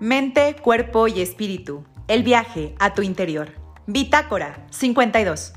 Mente, cuerpo y espíritu. El viaje a tu interior. Bitácora 52.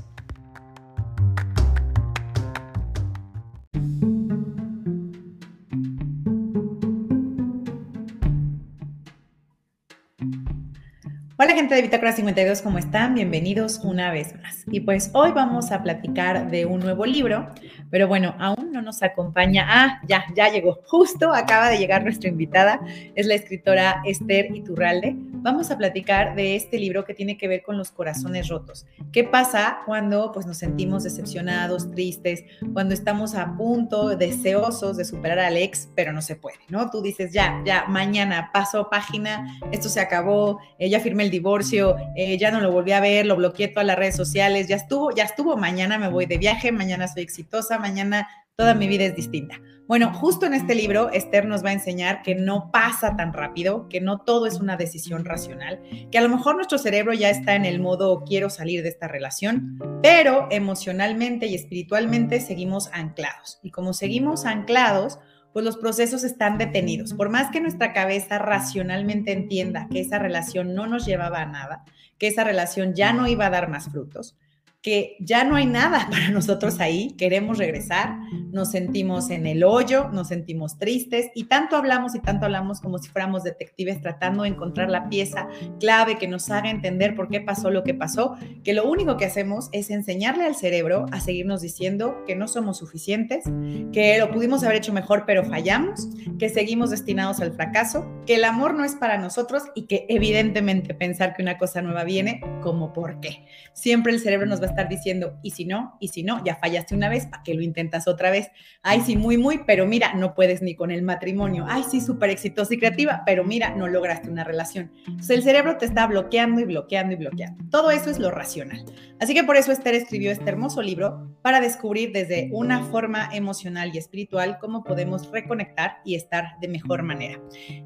Hola gente de Bitácora 52, ¿cómo están? Bienvenidos una vez más. Y pues hoy vamos a platicar de un nuevo libro, pero bueno, aún no nos acompaña. Ah, ya, ya llegó. Justo acaba de llegar nuestra invitada, es la escritora Esther Iturralde vamos a platicar de este libro que tiene que ver con los corazones rotos. ¿Qué pasa cuando pues, nos sentimos decepcionados, tristes, cuando estamos a punto, deseosos de superar al ex, pero no se puede, ¿no? Tú dices, ya, ya, mañana paso página, esto se acabó, eh, ya firmé el divorcio, eh, ya no lo volví a ver, lo bloqueé todas las redes sociales, ya estuvo, ya estuvo, mañana me voy de viaje, mañana soy exitosa, mañana toda mi vida es distinta. Bueno, justo en este libro, Esther nos va a enseñar que no pasa tan rápido, que no todo es una decisión racional, que a lo mejor nuestro cerebro ya está en el modo quiero salir de esta relación, pero emocionalmente y espiritualmente seguimos anclados. Y como seguimos anclados, pues los procesos están detenidos. Por más que nuestra cabeza racionalmente entienda que esa relación no nos llevaba a nada, que esa relación ya no iba a dar más frutos, que ya no hay nada para nosotros ahí, queremos regresar, nos sentimos en el hoyo, nos sentimos tristes y tanto hablamos y tanto hablamos como si fuéramos detectives tratando de encontrar la pieza clave que nos haga entender por qué pasó lo que pasó, que lo único que hacemos es enseñarle al cerebro a seguirnos diciendo que no somos suficientes, que lo pudimos haber hecho mejor pero fallamos, que seguimos destinados al fracaso, que el amor no es para nosotros y que evidentemente pensar que una cosa nueva viene como por qué. Siempre el cerebro nos va a estar diciendo, y si no, y si no, ya fallaste una vez, ¿para qué lo intentas otra vez? Ay, sí, muy, muy, pero mira, no puedes ni con el matrimonio. Ay, sí, súper exitosa y creativa, pero mira, no lograste una relación. Entonces el cerebro te está bloqueando y bloqueando y bloqueando. Todo eso es lo racional. Así que por eso Esther escribió este hermoso libro para descubrir desde una forma emocional y espiritual cómo podemos reconectar y estar de mejor manera.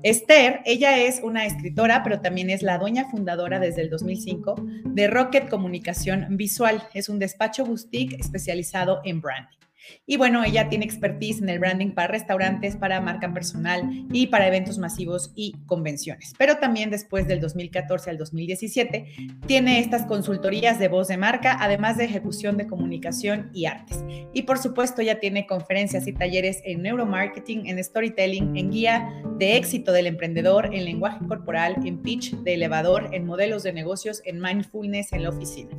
Esther, ella es una escritora, pero también es la dueña fundadora desde el 2005 de Rocket Comunicación Visual es un despacho boutique especializado en branding. Y bueno, ella tiene expertise en el branding para restaurantes, para marca personal y para eventos masivos y convenciones. Pero también después del 2014 al 2017 tiene estas consultorías de voz de marca, además de ejecución de comunicación y artes. Y por supuesto ya tiene conferencias y talleres en neuromarketing, en storytelling, en guía de éxito del emprendedor, en lenguaje corporal, en pitch de elevador, en modelos de negocios, en mindfulness en la oficina.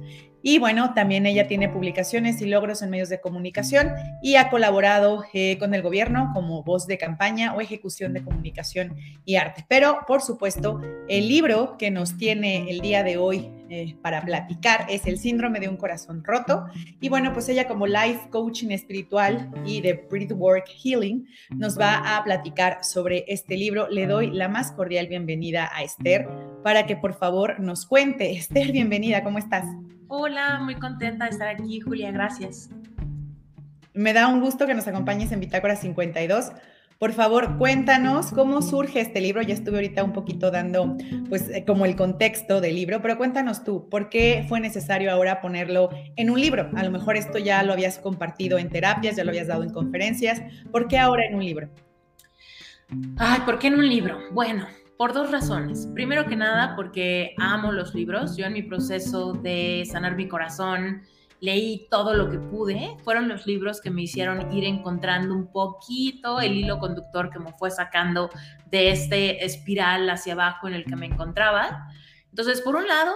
Y bueno, también ella tiene publicaciones y logros en medios de comunicación y ha colaborado eh, con el gobierno como voz de campaña o ejecución de comunicación y arte. Pero, por supuesto, el libro que nos tiene el día de hoy eh, para platicar es El síndrome de un corazón roto. Y bueno, pues ella como life coaching espiritual y de breathwork healing nos va a platicar sobre este libro. Le doy la más cordial bienvenida a Esther para que por favor nos cuente. Esther, bienvenida, ¿cómo estás? Hola, muy contenta de estar aquí, Julia, gracias. Me da un gusto que nos acompañes en Bitácora 52. Por favor, cuéntanos cómo surge este libro. Ya estuve ahorita un poquito dando, pues, eh, como el contexto del libro, pero cuéntanos tú, ¿por qué fue necesario ahora ponerlo en un libro? A lo mejor esto ya lo habías compartido en terapias, ya lo habías dado en conferencias. ¿Por qué ahora en un libro? Ay, ¿por qué en un libro? Bueno, por dos razones. Primero que nada, porque amo los libros. Yo en mi proceso de sanar mi corazón, leí todo lo que pude. Fueron los libros que me hicieron ir encontrando un poquito el hilo conductor que me fue sacando de este espiral hacia abajo en el que me encontraba. Entonces, por un lado,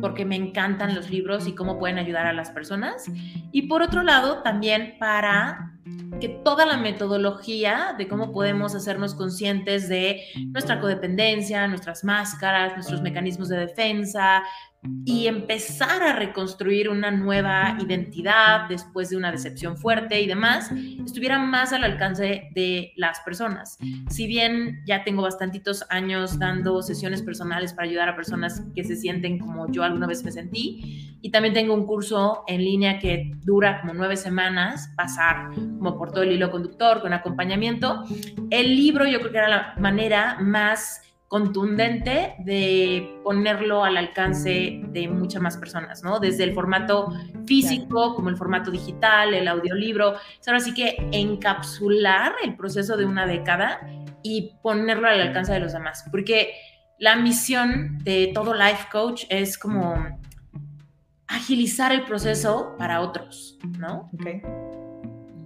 porque me encantan los libros y cómo pueden ayudar a las personas. Y por otro lado, también para que toda la metodología de cómo podemos hacernos conscientes de nuestra codependencia, nuestras máscaras, nuestros mecanismos de defensa, y empezar a reconstruir una nueva identidad después de una decepción fuerte y demás, estuviera más al alcance de las personas. Si bien ya tengo bastantitos años dando sesiones personales para ayudar a personas que se sienten como yo alguna vez me sentí, y también tengo un curso en línea que dura como nueve semanas, pasar como por todo el hilo conductor con acompañamiento, el libro yo creo que era la manera más contundente de ponerlo al alcance de muchas más personas, ¿no? Desde el formato físico, como el formato digital, el audiolibro. Ahora sí que encapsular el proceso de una década y ponerlo al alcance de los demás. Porque la misión de todo life coach es como agilizar el proceso para otros, ¿no? Okay.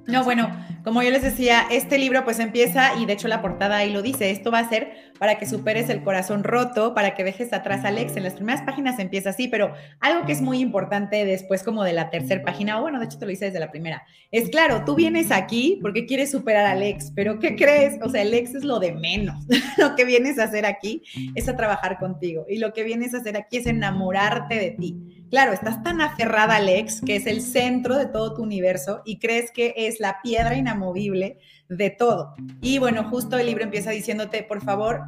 No, bueno, como yo les decía, este libro pues empieza y de hecho la portada ahí lo dice, esto va a ser para que superes el corazón roto, para que dejes atrás a Alex. En las primeras páginas empieza así, pero algo que es muy importante después como de la tercera página, o bueno, de hecho te lo hice desde la primera, es claro, tú vienes aquí porque quieres superar a Alex, pero ¿qué crees? O sea, el ex es lo de menos. lo que vienes a hacer aquí es a trabajar contigo y lo que vienes a hacer aquí es enamorarte de ti Claro, estás tan aferrada al ex, que es el centro de todo tu universo, y crees que es la piedra inamovible de todo. Y bueno, justo el libro empieza diciéndote, por favor,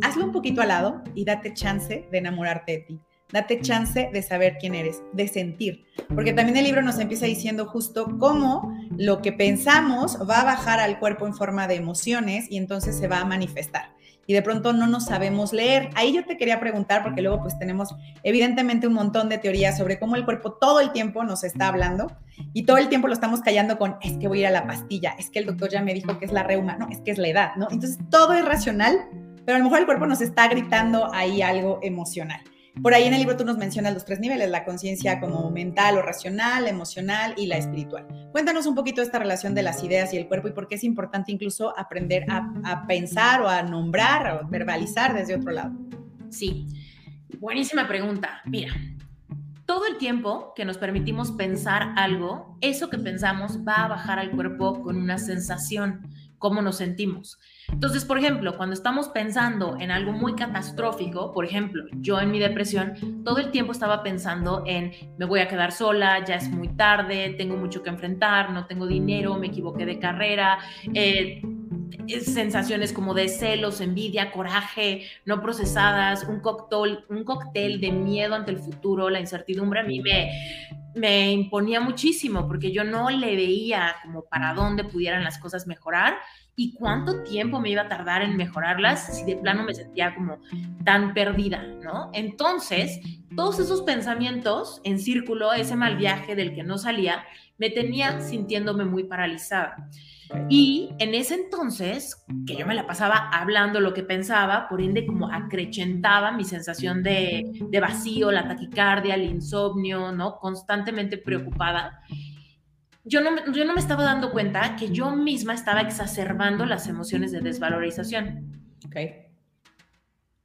hazlo un poquito al lado y date chance de enamorarte de ti. Date chance de saber quién eres, de sentir. Porque también el libro nos empieza diciendo justo cómo lo que pensamos va a bajar al cuerpo en forma de emociones y entonces se va a manifestar y de pronto no nos sabemos leer. Ahí yo te quería preguntar, porque luego pues tenemos evidentemente un montón de teorías sobre cómo el cuerpo todo el tiempo nos está hablando y todo el tiempo lo estamos callando con, es que voy a ir a la pastilla, es que el doctor ya me dijo que es la reuma, no, es que es la edad, ¿no? Entonces todo es racional, pero a lo mejor el cuerpo nos está gritando ahí algo emocional. Por ahí en el libro tú nos mencionas los tres niveles, la conciencia como mental o racional, emocional y la espiritual. Cuéntanos un poquito esta relación de las ideas y el cuerpo y por qué es importante incluso aprender a, pensar o a nombrar o verbalizar desde otro lado. Sí, buenísima pregunta. Mira, todo el tiempo que nos permitimos pensar algo, eso que pensamos va a bajar al cuerpo con una sensación, cómo nos sentimos. Entonces, por ejemplo, cuando estamos pensando en algo muy catastrófico, por ejemplo, yo en mi depresión, todo el tiempo estaba pensando en me voy a quedar sola, ya es muy tarde, tengo mucho que enfrentar, no tengo dinero, me equivoqué de carrera, eh, sensaciones como de celos, envidia, coraje, no procesadas, un cóctel, un cóctel de miedo ante el futuro, la incertidumbre a mí me, me imponía muchísimo porque yo no le veía como para dónde pudieran las cosas mejorar y cuánto tiempo me iba a tardar en mejorarlas si de plano me sentía como tan perdida, ¿no? Entonces, todos esos pensamientos en círculo, ese mal viaje del que no salía, me tenía sintiéndome muy paralizada. Y en ese entonces, que yo me la pasaba hablando lo que pensaba, por ende como acrecentaba mi sensación de, de vacío, la taquicardia, el insomnio, ¿no? Constantemente preocupada yo no, yo no me estaba dando cuenta que yo misma estaba exacerbando las emociones de desvalorización. Okay.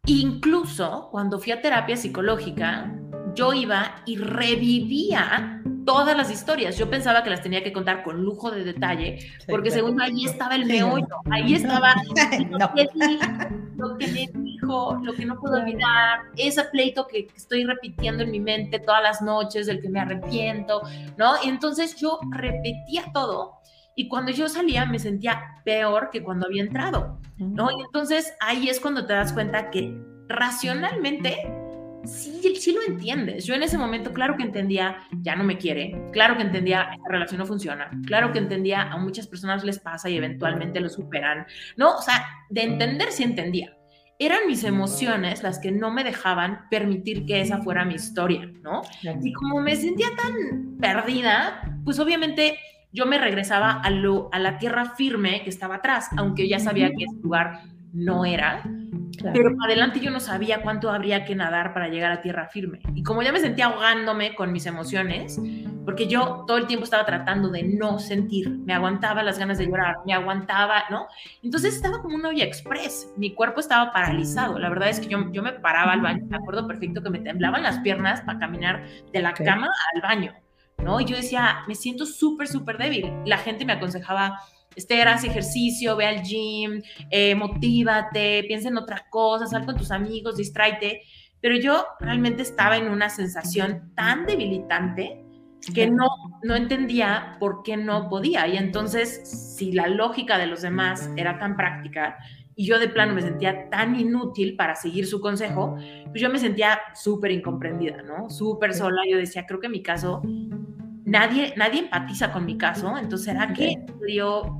Incluso cuando fui a terapia psicológica, yo iba y revivía todas las historias. Yo pensaba que las tenía que contar con lujo de detalle, porque según ahí estaba el meollo, ahí estaba lo, que lo que me dijo, lo que no puedo olvidar, ese pleito que estoy repitiendo en mi mente todas las noches, del que me arrepiento, ¿no? Y entonces yo repetía todo. Y cuando yo salía me sentía peor que cuando había entrado, ¿no? Y entonces ahí es cuando te das cuenta que racionalmente sí, sí lo entiendes. Yo en ese momento, claro que entendía, ya no me quiere, claro que entendía, esta relación no funciona, claro que entendía, a muchas personas les pasa y eventualmente lo superan, ¿no? O sea, de entender sí entendía. Eran mis emociones las que no me dejaban permitir que esa fuera mi historia, ¿no? Y como me sentía tan perdida, pues obviamente yo me regresaba a, lo, a la tierra firme que estaba atrás, aunque ya sabía que ese lugar no era. Pero adelante yo no sabía cuánto habría que nadar para llegar a tierra firme. Y como ya me sentía ahogándome con mis emociones, porque yo todo el tiempo estaba tratando de no sentir, me aguantaba las ganas de llorar, me aguantaba, ¿no? Entonces estaba como un olla express, mi cuerpo estaba paralizado. La verdad es que yo, yo me paraba al baño, me acuerdo perfecto que me temblaban las piernas para caminar de la cama al baño, ¿no? Y yo decía, me siento súper, súper débil. La gente me aconsejaba este, haz ejercicio, ve al gym, eh, motívate, piensa en otras cosas, sal con tus amigos, distráete. Pero yo realmente estaba en una sensación tan debilitante que no, no entendía por qué no podía. Y entonces, si la lógica de los demás era tan práctica y yo de plano me sentía tan inútil para seguir su consejo, pues yo me sentía súper incomprendida, ¿no? Súper sola. Yo decía, creo que mi caso nadie, nadie empatiza con mi caso, entonces ¿será que yo,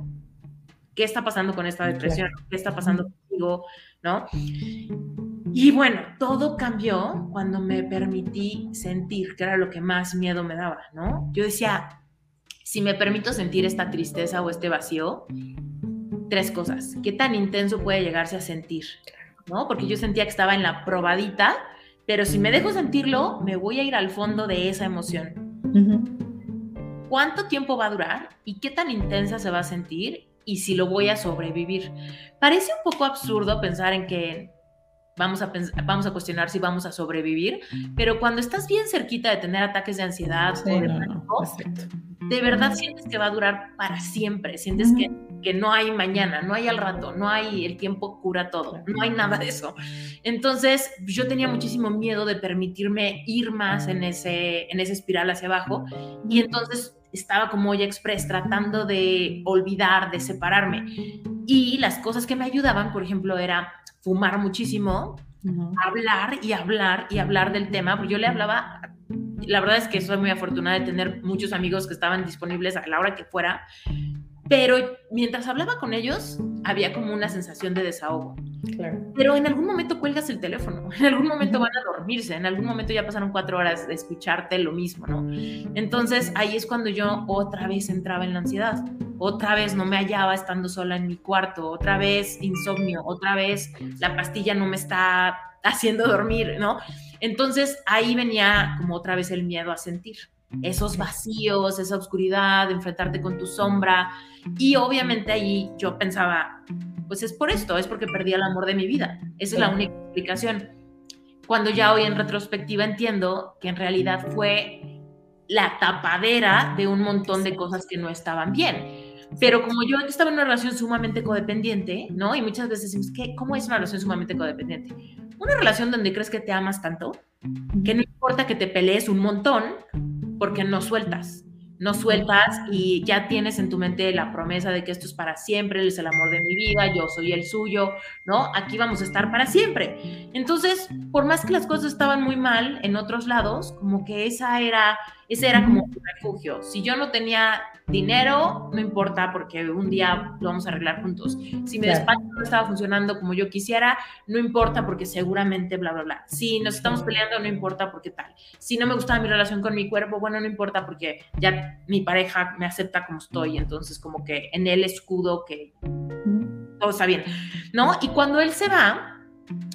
qué está pasando con esta depresión? ¿Qué está pasando conmigo? ¿No? Y bueno, todo cambió cuando me permití sentir, que era lo que más miedo me daba, ¿no? Yo decía, si me permito sentir esta tristeza o este vacío, tres cosas. ¿Qué tan intenso puede llegarse a sentir? ¿no? Porque yo sentía que estaba en la probadita, pero si me dejo sentirlo, me voy a ir al fondo de esa emoción. ¿Cuánto tiempo va a durar y qué tan intensa se va a sentir y si lo voy a sobrevivir? Parece un poco absurdo pensar en que vamos a, vamos a cuestionar si vamos a sobrevivir, pero cuando estás bien cerquita de tener ataques de ansiedad de, verdad sientes que va a durar para siempre, sientes que, que no hay mañana, no hay al rato, no hay el tiempo cura todo, no hay nada de eso. Entonces yo tenía muchísimo miedo de permitirme ir más en ese, en esa espiral hacia abajo y entonces estaba como olla express tratando de olvidar, de separarme. Y las cosas que me ayudaban, por ejemplo, era fumar muchísimo, hablar y hablar y hablar del tema, porque yo le hablaba, la verdad es que soy muy afortunada de tener muchos amigos que estaban disponibles a la hora que fuera, pero mientras hablaba con ellos había como una sensación de desahogo. Pero en algún momento cuelgas el teléfono, en algún momento van a dormirse, en algún momento ya pasaron cuatro horas de escucharte lo mismo, ¿no? Entonces ahí es cuando yo otra vez entraba en la ansiedad, otra vez no me hallaba estando sola en mi cuarto, otra vez insomnio, otra vez la pastilla no me está haciendo dormir, ¿no? Entonces ahí venía como otra vez el miedo a sentir esos vacíos, esa oscuridad, enfrentarte con tu sombra. Y obviamente ahí yo pensaba, pues es por esto, es porque perdí el amor de mi vida. Esa es la única explicación. Cuando ya hoy en retrospectiva entiendo que en realidad fue la tapadera de un montón de cosas que no estaban bien. Pero como yo estaba en una relación sumamente codependiente, ¿no? Y muchas veces decimos, ¿qué? ¿cómo es una relación sumamente codependiente? Una relación donde crees que te amas tanto, que no importa que te pelees un montón, porque no sueltas no sueltas y ya tienes en tu mente la promesa de que esto es para siempre, él es el amor de mi vida, yo soy el suyo, ¿no? Aquí vamos a estar para siempre. Entonces, por más que las cosas estaban muy mal en otros lados, como que esa era, ese era como un refugio. Si yo no tenía dinero, no importa porque un día lo vamos a arreglar juntos. Si mi despacho no estaba funcionando como yo quisiera, no importa porque seguramente bla, bla, bla. Si nos estamos peleando, no importa porque tal. Si no me gustaba mi relación con mi cuerpo, bueno, no importa porque ya mi pareja me acepta como estoy, entonces como que en el escudo que todo está bien, ¿no? Y cuando él se va,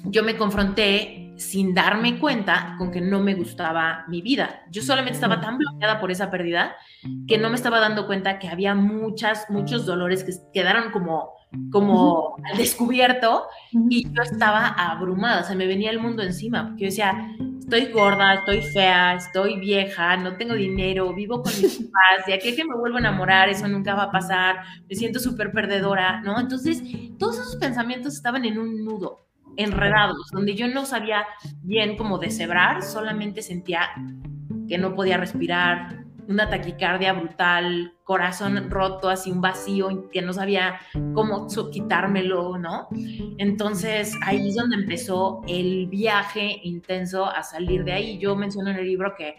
yo me confronté sin darme cuenta con que no me gustaba mi vida. Yo solamente estaba tan bloqueada por esa pérdida que no me estaba dando cuenta que había muchas, muchos dolores que quedaron como como al descubierto y yo estaba abrumada, se me venía el mundo encima, porque yo decía, estoy gorda, estoy fea, estoy vieja, no tengo dinero, vivo con mis papás, de aquí que me vuelvo a enamorar, eso nunca va a pasar, me siento súper perdedora, ¿no? Entonces, todos esos pensamientos estaban en un nudo, enredados, donde yo no sabía bien cómo deshebrar, solamente sentía que no podía respirar, una taquicardia brutal, corazón roto, así un vacío que no sabía cómo quitármelo, ¿no? Entonces ahí es donde empezó el viaje intenso a salir de ahí. Yo menciono en el libro que,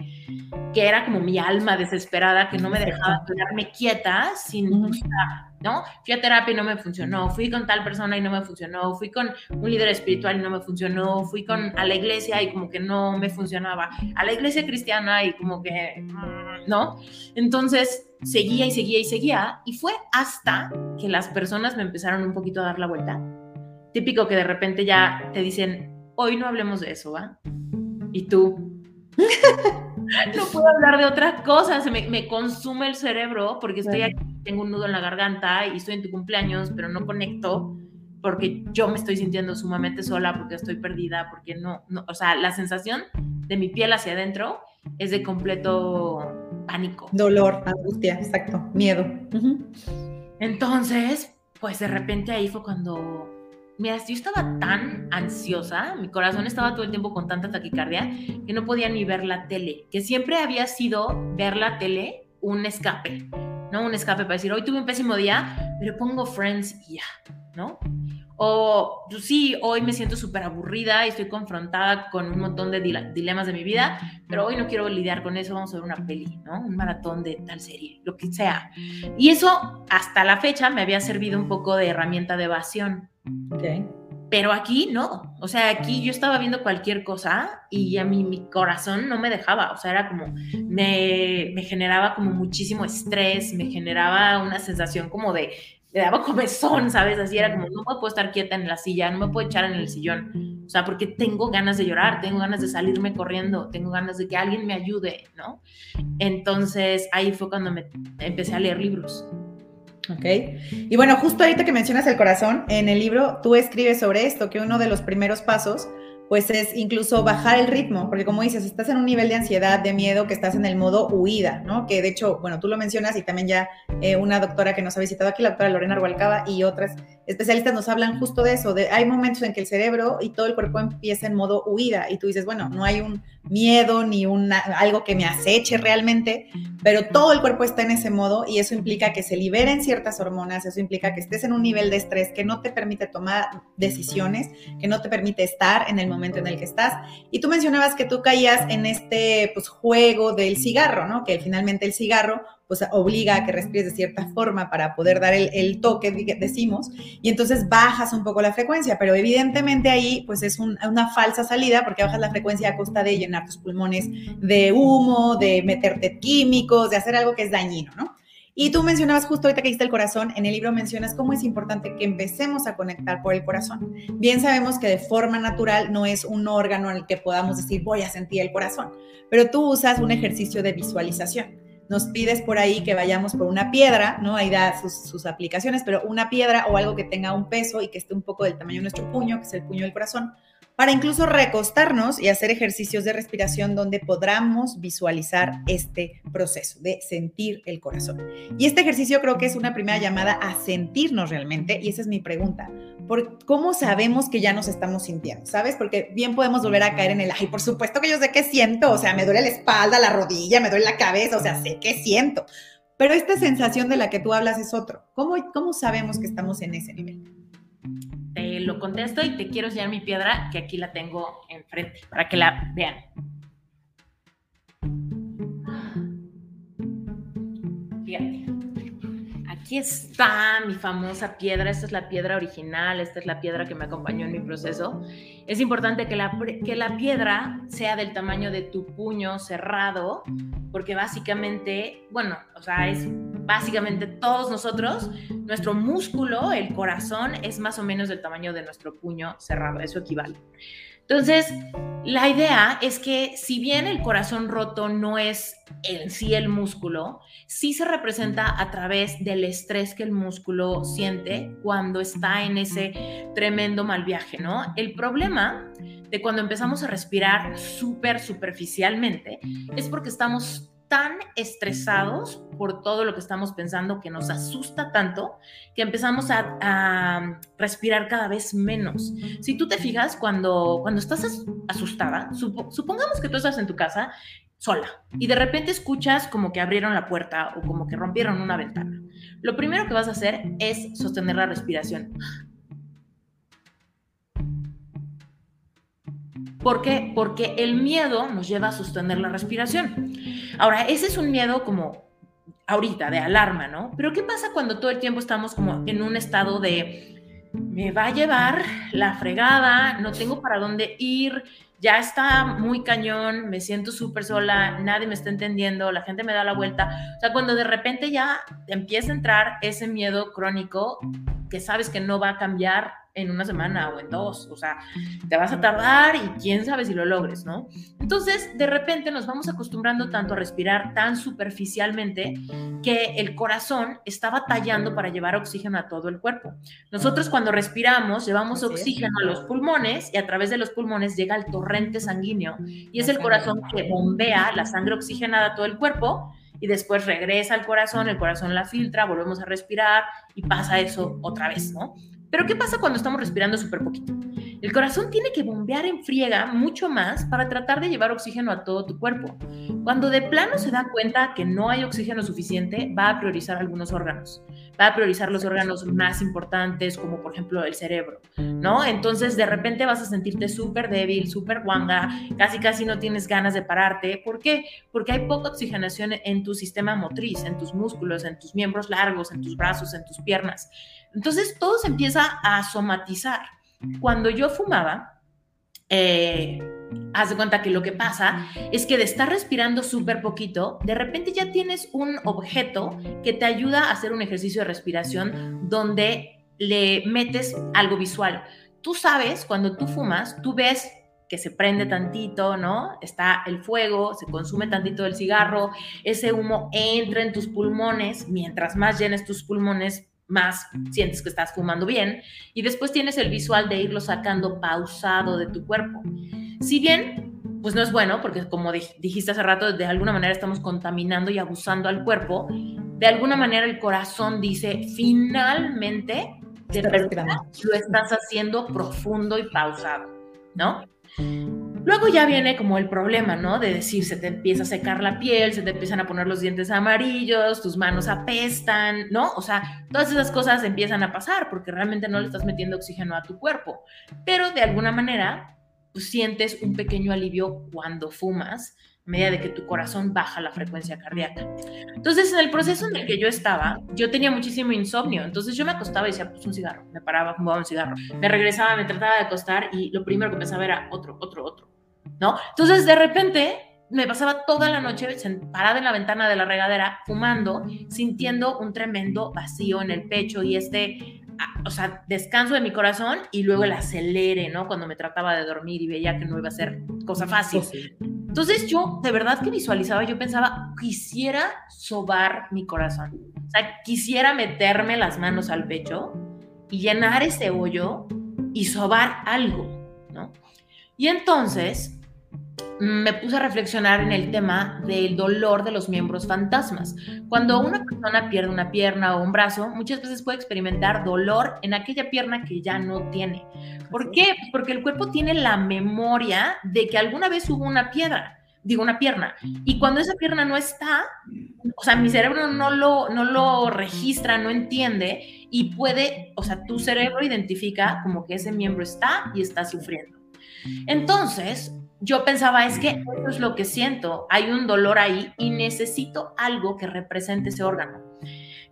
que era como mi alma desesperada, que no me dejaba quedarme quieta sin ¿no? Fui a terapia y no me funcionó, fui con tal persona y no me funcionó, fui con un líder espiritual y no me funcionó, fui con a la iglesia y como que no me funcionaba, a la iglesia cristiana y como que, mm, ¿no? Entonces seguía y seguía y seguía y fue hasta que las personas me empezaron un poquito a dar la vuelta. Típico que de repente ya te dicen, hoy no hablemos de eso, ¿va? Y tú, no puedo hablar de otra cosa, se me, consume el cerebro porque estoy aquí, tengo un nudo en la garganta y estoy en tu cumpleaños, pero no conecto porque yo me estoy sintiendo sumamente sola, porque estoy perdida, porque no, no, o sea, la sensación de mi piel hacia adentro es de completo pánico. Dolor, angustia, exacto, miedo. Entonces, pues de repente ahí fue cuando Mira, yo estaba tan ansiosa, mi corazón estaba todo el tiempo con tanta taquicardia que no podía ni ver la tele, que siempre había sido ver la tele un escape, ¿no? Un escape para decir, hoy tuve un pésimo día, pero pongo Friends y ya, ¿no? O pues sí, hoy me siento súper aburrida y estoy confrontada con un montón de dilemas de mi vida, pero hoy no quiero lidiar con eso, vamos a ver una peli, ¿no? Un maratón de tal serie, lo que sea. Y eso hasta la fecha me había servido un poco de herramienta de evasión pero aquí no, o sea, aquí yo estaba viendo cualquier cosa y a mí mi corazón no me dejaba, o sea, era como, me, me generaba como muchísimo estrés, me generaba una sensación como de le daba comezón, ¿sabes? Así era como, no me puedo estar quieta en la silla, no me puedo echar en el sillón. O sea, porque tengo ganas de llorar, tengo ganas de salirme corriendo, tengo ganas de que alguien me ayude, ¿no? Entonces ahí fue cuando me empecé a leer libros. Ok. Y bueno, justo ahorita que mencionas el corazón, en el libro tú escribes sobre esto, que uno de los primeros pasos pues es incluso bajar el ritmo, porque como dices, estás en un nivel de ansiedad, de miedo, que estás en el modo huida, ¿no? Que de hecho, bueno, tú lo mencionas y también ya eh, una doctora que nos ha visitado aquí, la doctora Lorena Arhualcaba y otras especialistas nos hablan justo de eso, de hay momentos en que el cerebro y todo el cuerpo empieza en modo huida y tú dices, bueno, no hay un miedo ni una, algo que me aceche realmente, pero todo el cuerpo está en ese modo y eso implica que se liberen ciertas hormonas, eso implica que estés en un nivel de estrés que no te permite tomar decisiones, que no te permite estar en el momento en el que estás. Y tú mencionabas que tú caías en este pues, juego del cigarro, ¿no? Que finalmente el cigarro pues obliga a que respires de cierta forma para poder dar el, toque, decimos, y entonces bajas un poco la frecuencia, pero evidentemente ahí pues es una falsa salida porque bajas la frecuencia a costa de llenar tus pulmones de humo, de meterte químicos, de hacer algo que es dañino, ¿no? Y tú mencionabas justo ahorita que dijiste el corazón, en el libro mencionas cómo es importante que empecemos a conectar por el corazón. Bien sabemos que de forma natural no es un órgano en el que podamos decir voy a sentir el corazón, pero tú usas un ejercicio de visualización nos pides por ahí que vayamos por una piedra, ¿no? Ahí da sus, aplicaciones, pero una piedra o algo que tenga un peso y que esté un poco del tamaño de nuestro puño, que es el puño del corazón, para incluso recostarnos y hacer ejercicios de respiración donde podamos visualizar este proceso de sentir el corazón. Y este ejercicio creo que es una primera llamada a sentirnos realmente, y esa es mi pregunta. ¿Por ¿Cómo sabemos que ya nos estamos sintiendo? ¿Sabes? Porque bien podemos volver a caer en el, ay, por supuesto que yo sé qué siento, o sea, me duele la espalda, la rodilla, me duele la cabeza, o sea, sé qué siento. Pero esta sensación de la que tú hablas es otro. ¿Cómo, cómo sabemos que estamos en ese nivel? Te lo contesto y te quiero enseñar mi piedra, que aquí la tengo enfrente, para que la vean. Fíjate. Aquí está mi famosa piedra. Esta es la piedra original. Esta es la piedra que me acompañó en mi proceso. Es importante que la, que la piedra sea del tamaño de tu puño cerrado, porque básicamente, bueno, o sea, es básicamente todos nosotros, nuestro músculo, el corazón, es más o menos del tamaño de nuestro puño cerrado, eso equivale. Entonces, la idea es que si bien el corazón roto no es en sí el músculo, sí se representa a través del estrés que el músculo siente cuando está en ese tremendo mal viaje, ¿no? El problema de cuando empezamos a respirar súper superficialmente es porque estamos tan estresados por todo lo que estamos pensando que nos asusta tanto que empezamos a, respirar cada vez menos. Si tú te fijas, cuando, cuando estás asustada, supongamos que tú estás en tu casa sola y de repente escuchas como que abrieron la puerta o como que rompieron una ventana. Lo primero que vas a hacer es sostener la respiración. ¿Por qué? Porque el miedo nos lleva a sostener la respiración. Ahora, ese es un miedo como ahorita, de alarma, ¿no? Pero ¿qué pasa cuando todo el tiempo estamos como en un estado de me va a llevar la fregada, no tengo para dónde ir, ya está muy cañón, me siento súper sola, nadie me está entendiendo, la gente me da la vuelta. O sea, cuando de repente ya empieza a entrar ese miedo crónico que sabes que no va a cambiar en una semana o en dos, o sea, te vas a tardar y quién sabe si lo logres, ¿no? Entonces, de repente nos vamos acostumbrando tanto a respirar tan superficialmente que el corazón está batallando para llevar oxígeno a todo el cuerpo. Nosotros cuando respiramos llevamos oxígeno a los pulmones y a través de los pulmones llega el torrente sanguíneo y es el corazón que bombea la sangre oxigenada a todo el cuerpo y después regresa al corazón, el corazón la filtra, volvemos a respirar y pasa eso otra vez, ¿no? Pero ¿qué pasa cuando estamos respirando súper poquito? El corazón tiene que bombear en friega mucho más para tratar de llevar oxígeno a todo tu cuerpo. Cuando de plano se da cuenta que no hay oxígeno suficiente, va a priorizar algunos órganos. Va a priorizar los órganos más importantes, como por ejemplo el cerebro, ¿no? Entonces de repente vas a sentirte súper débil, súper guanga, casi casi no tienes ganas de pararte. ¿Por qué? Porque hay poca oxigenación en tu sistema motriz, en tus músculos, en tus miembros largos, en tus brazos, en tus piernas. Entonces todo se empieza a somatizar. Cuando yo fumaba, eh, haz de cuenta que lo que pasa es que de estar respirando súper poquito, de repente ya tienes un objeto que te ayuda a hacer un ejercicio de respiración donde le metes algo visual. Tú sabes, cuando tú fumas, tú ves que se prende tantito, ¿no? Está el fuego, se consume tantito el cigarro, ese humo entra en tus pulmones, mientras más llenes tus pulmones, más sientes que estás fumando bien, y después tienes el visual de irlo sacando pausado de tu cuerpo. Si bien, pues no es bueno, porque como dijiste hace rato, de alguna manera estamos contaminando y abusando al cuerpo, de alguna manera el corazón dice, finalmente, de verdad, lo estás haciendo profundo y pausado, ¿no? Luego ya viene como el problema, ¿no? De decir, se te empieza a secar la piel, se te empiezan a poner los dientes amarillos, tus manos apestan, ¿no? O sea, todas esas cosas empiezan a pasar porque realmente no le estás metiendo oxígeno a tu cuerpo. Pero de alguna manera, pues sientes un pequeño alivio cuando fumas a medida de que tu corazón baja la frecuencia cardíaca. Entonces, en el proceso en el que yo estaba, yo tenía muchísimo insomnio. Entonces, yo me acostaba y decía, pues un cigarro. Me paraba, fumaba un cigarro. Me regresaba, me trataba de acostar y lo primero que pensaba era otro, otro, otro. ¿No? Entonces, de repente, me pasaba toda la noche parada en la ventana de la regadera, fumando, sintiendo un tremendo vacío en el pecho y este o sea, descanso de mi corazón y luego el acelere, ¿no? Cuando me trataba de dormir y veía que no iba a ser cosa fácil. Entonces yo de verdad que visualizaba, yo pensaba, quisiera sobar mi corazón. O sea, quisiera meterme las manos al pecho y llenar ese hoyo y sobar algo, ¿no? Y entonces me puse a reflexionar en el tema del dolor de los miembros fantasmas. Cuando una persona pierde una pierna o un brazo, muchas veces puede experimentar dolor en aquella pierna que ya no tiene. ¿Por qué? Porque el cuerpo tiene la memoria de que alguna vez hubo una piedra, digo una pierna, y cuando esa pierna no está, o sea, mi cerebro no lo, no lo registra, no entiende y puede, o sea, tu cerebro identifica como que ese miembro está y está sufriendo. Entonces, yo pensaba, es que eso es lo que siento, hay un dolor ahí y necesito algo que represente ese órgano.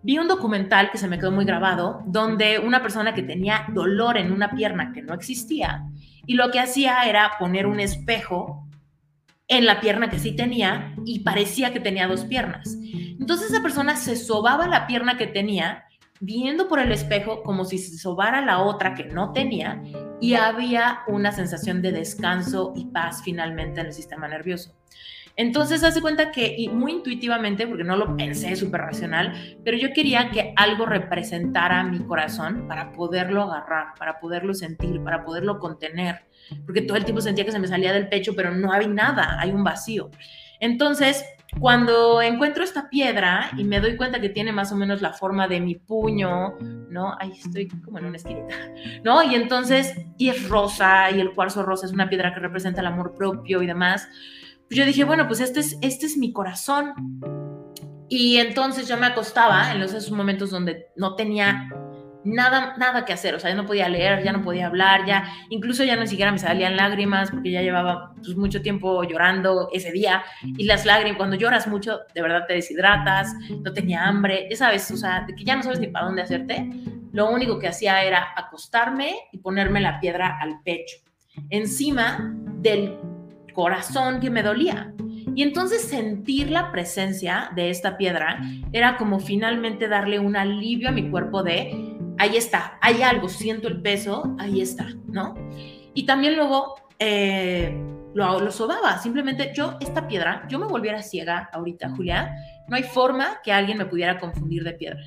Vi un documental que se me quedó muy grabado, donde una persona que tenía dolor en una pierna que no existía, y lo que hacía era poner un espejo en la pierna que sí tenía y parecía que tenía dos piernas. Entonces esa persona se sobaba la pierna que tenía viendo por el espejo como si se sobara la otra que no tenía y había una sensación de descanso y paz finalmente en el sistema nervioso. Entonces, hace cuenta que, y muy intuitivamente, porque no lo pensé súper racional, pero yo quería que algo representara mi corazón para poderlo agarrar, para poderlo sentir, para poderlo contener, porque todo el tiempo sentía que se me salía del pecho, pero no hay nada, hay un vacío. Entonces, cuando encuentro esta piedra y me doy cuenta que tiene más o menos la forma de mi puño, ¿no? Ahí estoy como en una esquinita, ¿no? Y entonces, y es rosa, y el cuarzo rosa es una piedra que representa el amor propio y demás. Pues yo dije, bueno, pues este es, este es mi corazón. Y entonces yo me acostaba en esos momentos donde no tenía nada, nada que hacer, o sea, ya no podía leer, ya no podía hablar, ya, incluso ya ni siquiera me salían lágrimas porque ya llevaba pues, mucho tiempo llorando ese día y las lágrimas, cuando lloras mucho, de verdad te deshidratas, no tenía hambre, ya sabes, o sea, que ya no sabes ni para dónde hacerte, lo único que hacía era acostarme y ponerme la piedra al pecho, encima del corazón que me dolía. Y entonces sentir la presencia de esta piedra era como finalmente darle un alivio a mi cuerpo de ahí está, hay algo, siento el peso, ahí está, ¿no? Y también luego eh, lo, sobaba, simplemente yo, esta piedra, yo me volviera ciega ahorita, Julia, no hay forma que alguien me pudiera confundir de piedra.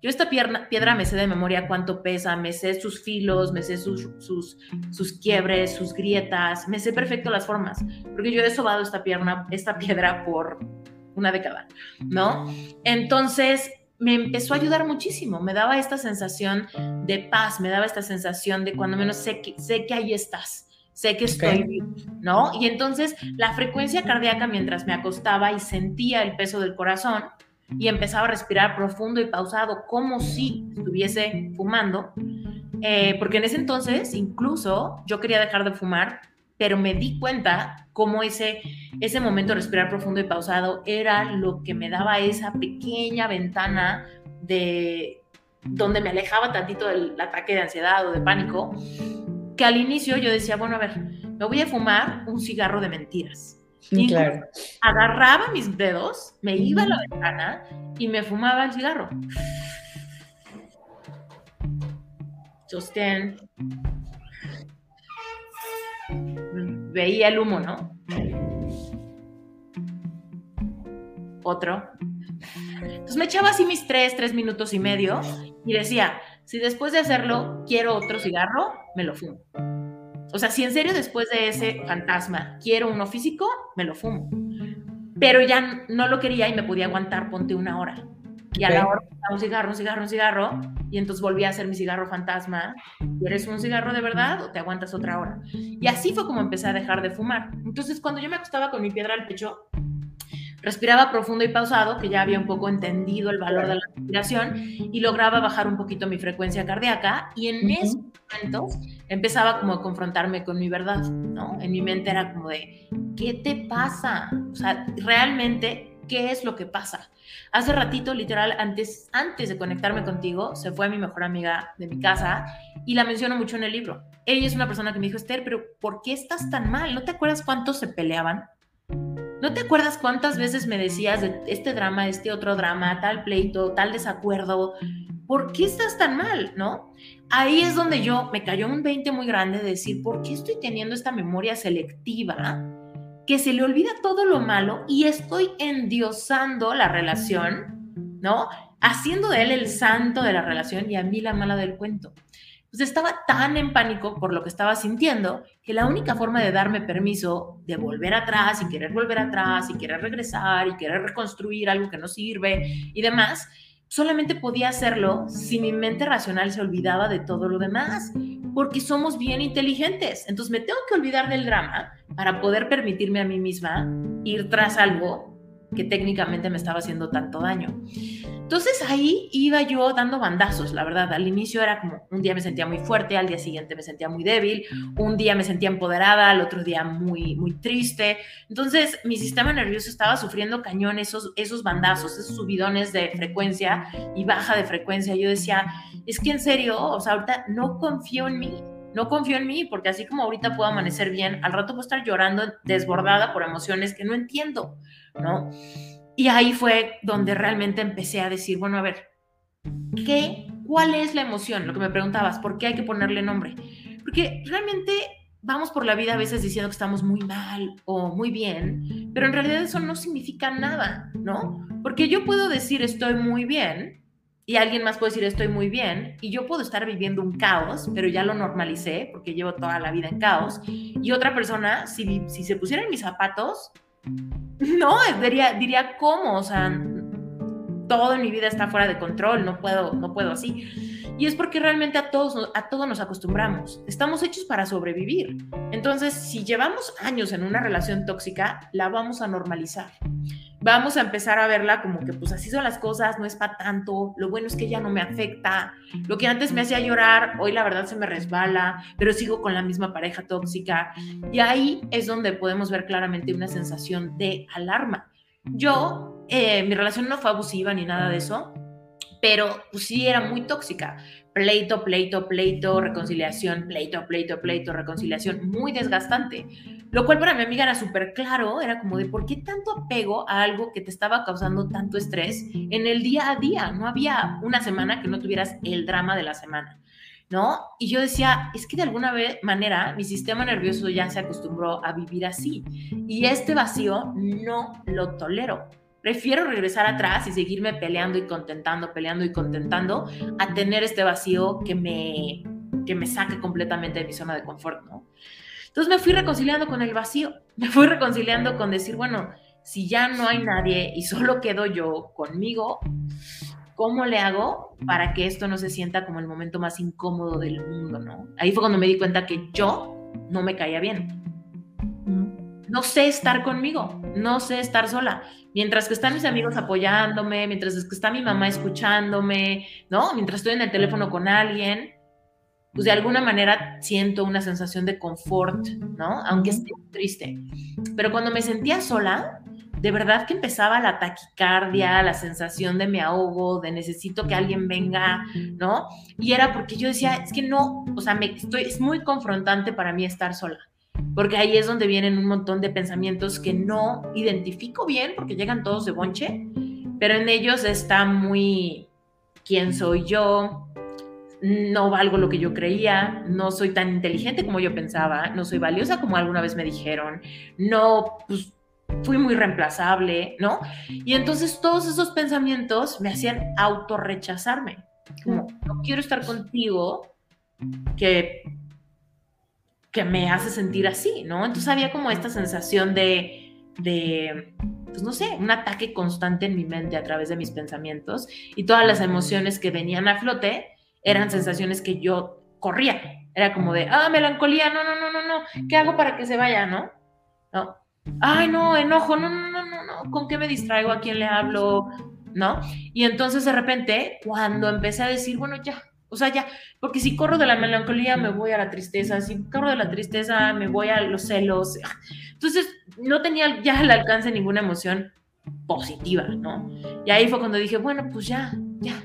Yo esta piedra, piedra me sé de memoria cuánto pesa, me sé sus filos, me sé sus, sus, sus quiebres, sus grietas, me sé perfecto las formas, porque yo he sobado esta, pierna, esta piedra por una década, ¿no? Entonces, me empezó a ayudar muchísimo, me daba esta sensación de paz, me daba esta sensación de cuando menos sé que, sé que ahí estás, sé que estoy vivo, ¿no? Y entonces la frecuencia cardíaca mientras me acostaba y sentía el peso del corazón y empezaba a respirar profundo y pausado, como si estuviese fumando, eh, porque en ese entonces incluso yo quería dejar de fumar, pero me di cuenta cómo ese, ese momento de respirar profundo y pausado era lo que me daba esa pequeña ventana de donde me alejaba tantito del ataque de ansiedad o de pánico, que al inicio yo decía, bueno, a ver, me voy a fumar un cigarro de mentiras. Y claro. Agarraba mis dedos, me iba a la ventana y me fumaba el cigarro. Sostén. Veía el humo, ¿no? Otro. Entonces me echaba así mis tres, tres minutos y medio y decía, si después de hacerlo quiero otro cigarro, me lo fumo. O sea, si en serio después de ese fantasma quiero uno físico, me lo fumo. Pero ya no lo quería y me podía aguantar, ponte una hora. Y a la hora un cigarro, un cigarro, un cigarro, y entonces volví a hacer mi cigarro fantasma. ¿Quieres un cigarro de verdad o te aguantas otra hora? Y así fue como empecé a dejar de fumar. Entonces, cuando yo me acostaba con mi piedra al pecho, respiraba profundo y pausado, que ya había un poco entendido el valor de la respiración, y lograba bajar un poquito mi frecuencia cardíaca, y en esos momentos empezaba como a confrontarme con mi verdad, ¿no? En mi mente era como de, ¿qué te pasa? O sea, realmente, ¿qué es lo que pasa? Hace ratito, literal, antes, antes de conectarme contigo, se fue mi mejor amiga de mi casa y la menciono mucho en el libro. Ella es una persona que me dijo, Esther, pero ¿por qué estás tan mal? ¿No te acuerdas cuántos se peleaban? ¿No te acuerdas cuántas veces me decías de este drama, este otro drama, tal pleito, tal desacuerdo? ¿Por qué estás tan mal? ¿No? Ahí es donde yo me cayó un 20 muy grande de decir, ¿por qué estoy teniendo esta memoria selectiva? Que se le olvida todo lo malo y estoy endiosando la relación, ¿no? Haciendo de él el santo de la relación y a mí la mala del cuento pues estaba tan en pánico por lo que estaba sintiendo que la única forma de darme permiso de volver atrás y querer volver atrás y querer regresar y querer reconstruir algo que no sirve y demás, solamente podía hacerlo si mi mente racional se olvidaba de todo lo demás, porque somos bien inteligentes. Entonces me tengo que olvidar del drama para poder permitirme a mí misma ir tras algo que técnicamente me estaba haciendo tanto daño. Entonces ahí iba yo dando bandazos, la verdad. Al inicio era como un día me sentía muy fuerte, al día siguiente me sentía muy débil, un día me sentía empoderada, al otro día muy, muy triste. Entonces mi sistema nervioso estaba sufriendo cañón esos, esos bandazos, esos subidones de frecuencia y baja de frecuencia. Yo decía, es que en serio, o sea, ahorita no confío en mí, no confío en mí, porque así como ahorita puedo amanecer bien, al rato puedo estar llorando desbordada por emociones que no entiendo, ¿no? Y ahí fue donde realmente empecé a decir, bueno, a ver, ¿qué? ¿Cuál es la emoción? Lo que me preguntabas, ¿por qué hay que ponerle nombre? Porque realmente vamos por la vida a veces diciendo que estamos muy mal o muy bien, pero en realidad eso no significa nada, ¿no? Porque yo puedo decir estoy muy bien y alguien más puede decir estoy muy bien y yo puedo estar viviendo un caos, pero ya lo normalicé porque llevo toda la vida en caos y otra persona, si, si se pusiera en mis zapatos, no, diría, diría cómo, o sea, todo mi vida está fuera de control, no puedo, no puedo así. Y es porque realmente a todos, a todos nos acostumbramos. Estamos hechos para sobrevivir. Entonces, si llevamos años en una relación tóxica, la vamos a normalizar vamos a empezar a verla como que pues así son las cosas, no es para tanto, lo bueno es que ya no me afecta, lo que antes me hacía llorar, hoy la verdad se me resbala, pero sigo con la misma pareja tóxica y ahí es donde podemos ver claramente una sensación de alarma. Yo, eh, mi relación no fue abusiva ni nada de eso, pero pues, sí era muy tóxica. Pleito, pleito, pleito, reconciliación, pleito, pleito, pleito, reconciliación, muy desgastante. Lo cual para mi amiga era súper claro, era como de por qué tanto apego a algo que te estaba causando tanto estrés en el día a día. No había una semana que no tuvieras el drama de la semana. ¿No? Y yo decía, es que de alguna manera mi sistema nervioso ya se acostumbró a vivir así y este vacío no lo tolero. Prefiero regresar atrás y seguirme peleando y contentando, peleando y contentando, a tener este vacío que me, que me saque completamente de mi zona de confort, ¿no? Entonces me fui reconciliando con el vacío, me fui reconciliando con decir, bueno, si ya no hay nadie y solo quedo yo conmigo, ¿cómo le hago para que esto no se sienta como el momento más incómodo del mundo, ¿no? Ahí fue cuando me di cuenta que yo no me caía bien. No sé estar conmigo, no sé estar sola. Mientras que están mis amigos apoyándome, mientras que está mi mamá escuchándome, ¿no? Mientras estoy en el teléfono con alguien, pues de alguna manera siento una sensación de confort, ¿no? Aunque esté triste. Pero cuando me sentía sola, de verdad que empezaba la taquicardia, la sensación de me ahogo, de necesito que alguien venga, ¿no? Y era porque yo decía, es que no, o sea, me estoy, es muy confrontante para mí estar sola. Porque ahí es donde vienen un montón de pensamientos que no identifico bien, porque llegan todos de bonche, pero en ellos está muy quién soy yo, no valgo lo que yo creía, no soy tan inteligente como yo pensaba, no soy valiosa como alguna vez me dijeron, no, pues fui muy reemplazable, ¿no? Y entonces todos esos pensamientos me hacían autorrechazarme, como, no quiero estar contigo, que, que me hace sentir así, ¿no? Entonces había como esta sensación de, de pues no sé, un ataque constante en mi mente a través de mis pensamientos y todas las emociones que venían a flote eran sensaciones que yo corría. Era como de, ah, melancolía, no, no, no, no, no, ¿qué hago para que se vaya, no? No. Ay, no, enojo, no, no, no, no, no, ¿con qué me distraigo? ¿A quién le hablo? ¿No? Y entonces de repente, cuando empecé a decir, bueno, ya, o sea, ya, porque si corro de la melancolía me voy a la tristeza, si corro de la tristeza me voy a los celos. Entonces, no tenía ya al alcance ninguna emoción positiva, ¿no? Y ahí fue cuando dije, bueno, pues ya, ya,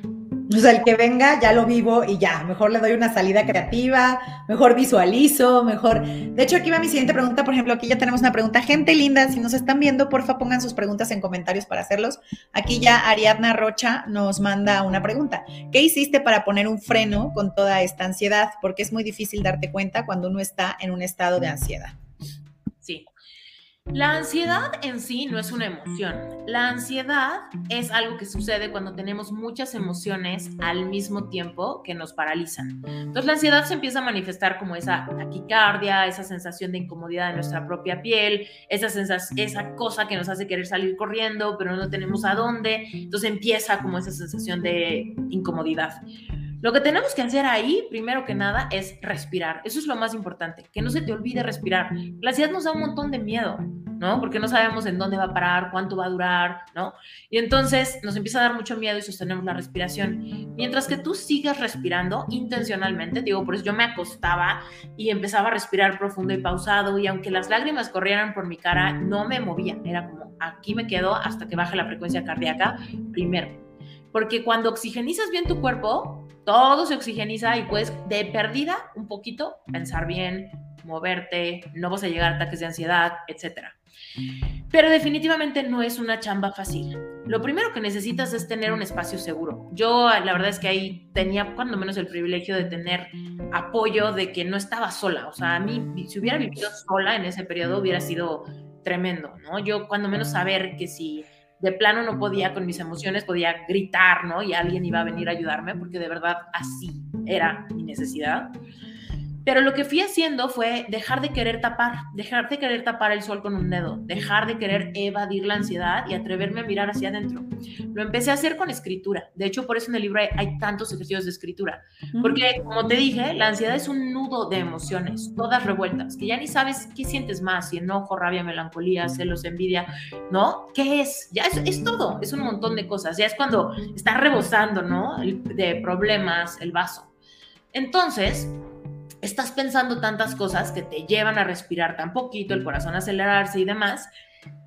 o sea, el que venga ya lo vivo y ya, mejor le doy una salida creativa, mejor visualizo, mejor. De hecho, aquí va mi siguiente pregunta, por ejemplo, aquí ya tenemos una pregunta. Gente linda, si nos están viendo, porfa pongan sus preguntas en comentarios para hacerlos. Aquí ya Ariadna Rocha nos manda una pregunta. ¿Qué hiciste para poner un freno con toda esta ansiedad? Porque es muy difícil darte cuenta cuando uno está en un estado de ansiedad. La ansiedad en sí no es una emoción. La ansiedad es algo que sucede cuando tenemos muchas emociones al mismo tiempo que nos paralizan. Entonces la ansiedad se empieza a manifestar como esa taquicardia, esa sensación de incomodidad en nuestra propia piel, esa, esa cosa que nos hace querer salir corriendo, pero no tenemos a dónde. Entonces empieza como esa sensación de incomodidad. Lo que tenemos que hacer ahí, primero que nada, es respirar. Eso es lo más importante, que no se te olvide respirar. La ansiedad nos da un montón de miedo, ¿no? Porque no sabemos en dónde va a parar, cuánto va a durar, ¿no? Y entonces nos empieza a dar mucho miedo y sostenemos la respiración. Mientras que tú sigas respirando intencionalmente, digo, por eso yo me acostaba y empezaba a respirar profundo y pausado y aunque las lágrimas corrieran por mi cara, no me movía. Era como, aquí me quedo hasta que baje la frecuencia cardíaca primero. Porque cuando oxigenizas bien tu cuerpo, todo se oxigeniza y puedes de perdida un poquito pensar bien, moverte, no vas a llegar a ataques de ansiedad, etc. Pero definitivamente no es una chamba fácil. Lo primero que necesitas es tener un espacio seguro. Yo la verdad es que ahí tenía cuando menos el privilegio de tener apoyo de que no estaba sola. O sea, a mí si hubiera vivido sola en ese periodo hubiera sido tremendo, ¿no? Yo cuando menos saber que si de plano no podía con mis emociones, podía gritar, ¿no? Y alguien iba a venir a ayudarme porque de verdad así era mi necesidad. Pero lo que fui haciendo fue dejar de querer tapar, dejar de querer tapar el sol con un dedo, dejar de querer evadir la ansiedad y atreverme a mirar hacia adentro. Lo empecé a hacer con escritura. De hecho, por eso en el libro hay, tantos ejercicios de escritura. Porque, como te dije, la ansiedad es un nudo de emociones, todas revueltas, que ya ni sabes qué sientes más, si enojo, rabia, melancolía, celos, envidia, ¿no? ¿Qué es? Ya es, es todo, es un montón de cosas. Ya es cuando está rebosando, ¿no? de problemas el vaso. Entonces, estás pensando tantas cosas que te llevan a respirar tan poquito, el corazón a acelerarse y demás,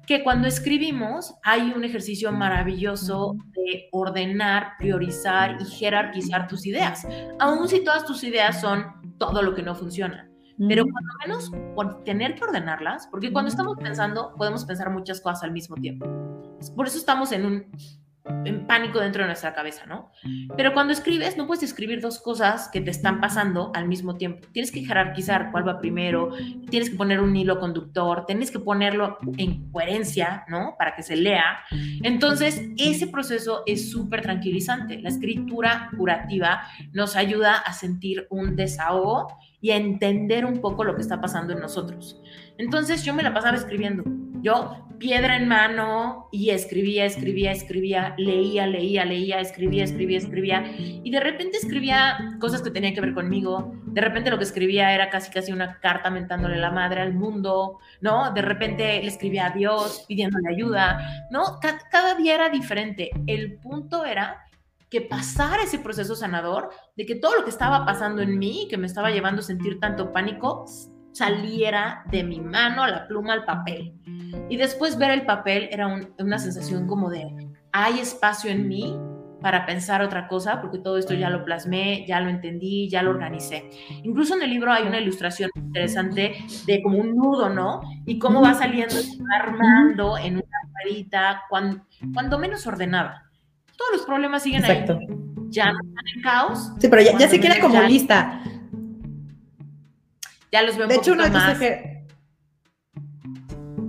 que cuando escribimos hay un ejercicio maravilloso de ordenar, priorizar y jerarquizar tus ideas, aun si todas tus ideas son todo lo que no funciona. Pero cuando menos por tener que ordenarlas, porque cuando estamos pensando podemos pensar muchas cosas al mismo tiempo. Por eso estamos en un en pánico dentro de nuestra cabeza, ¿no? Pero cuando escribes, no puedes escribir dos cosas que te están pasando al mismo tiempo. Tienes que jerarquizar cuál va primero, tienes que poner un hilo conductor, tienes que ponerlo en coherencia, ¿no? Para que se lea. Entonces, ese proceso es súper tranquilizante. La escritura curativa nos ayuda a sentir un desahogo y a entender un poco lo que está pasando en nosotros. Entonces, yo me la pasaba escribiendo yo, piedra en mano, y escribía, escribía, escribía, leía, leía, leía, escribía, escribía, escribía, y de repente escribía cosas que tenían que ver conmigo, de repente lo que escribía era casi casi una carta mentándole la madre al mundo, ¿no? De repente le escribía a Dios pidiéndole ayuda, ¿no? Cada, día era diferente. El punto era que pasar ese proceso sanador, de que todo lo que estaba pasando en mí, que me estaba llevando a sentir tanto pánico, saliera de mi mano a la pluma al papel. Y después ver el papel era una sensación como de, hay espacio en mí para pensar otra cosa, porque todo esto ya lo plasmé, ya lo entendí, ya lo organicé. Incluso en el libro hay una ilustración interesante de como un nudo, ¿no? Y cómo va saliendo, armando en una varita, cuando, cuando menos ordenada. Todos los problemas siguen Exacto. ahí. Ya no están en caos. Sí, pero ya, se queda como lista. Ya los veo de hecho, uno de más.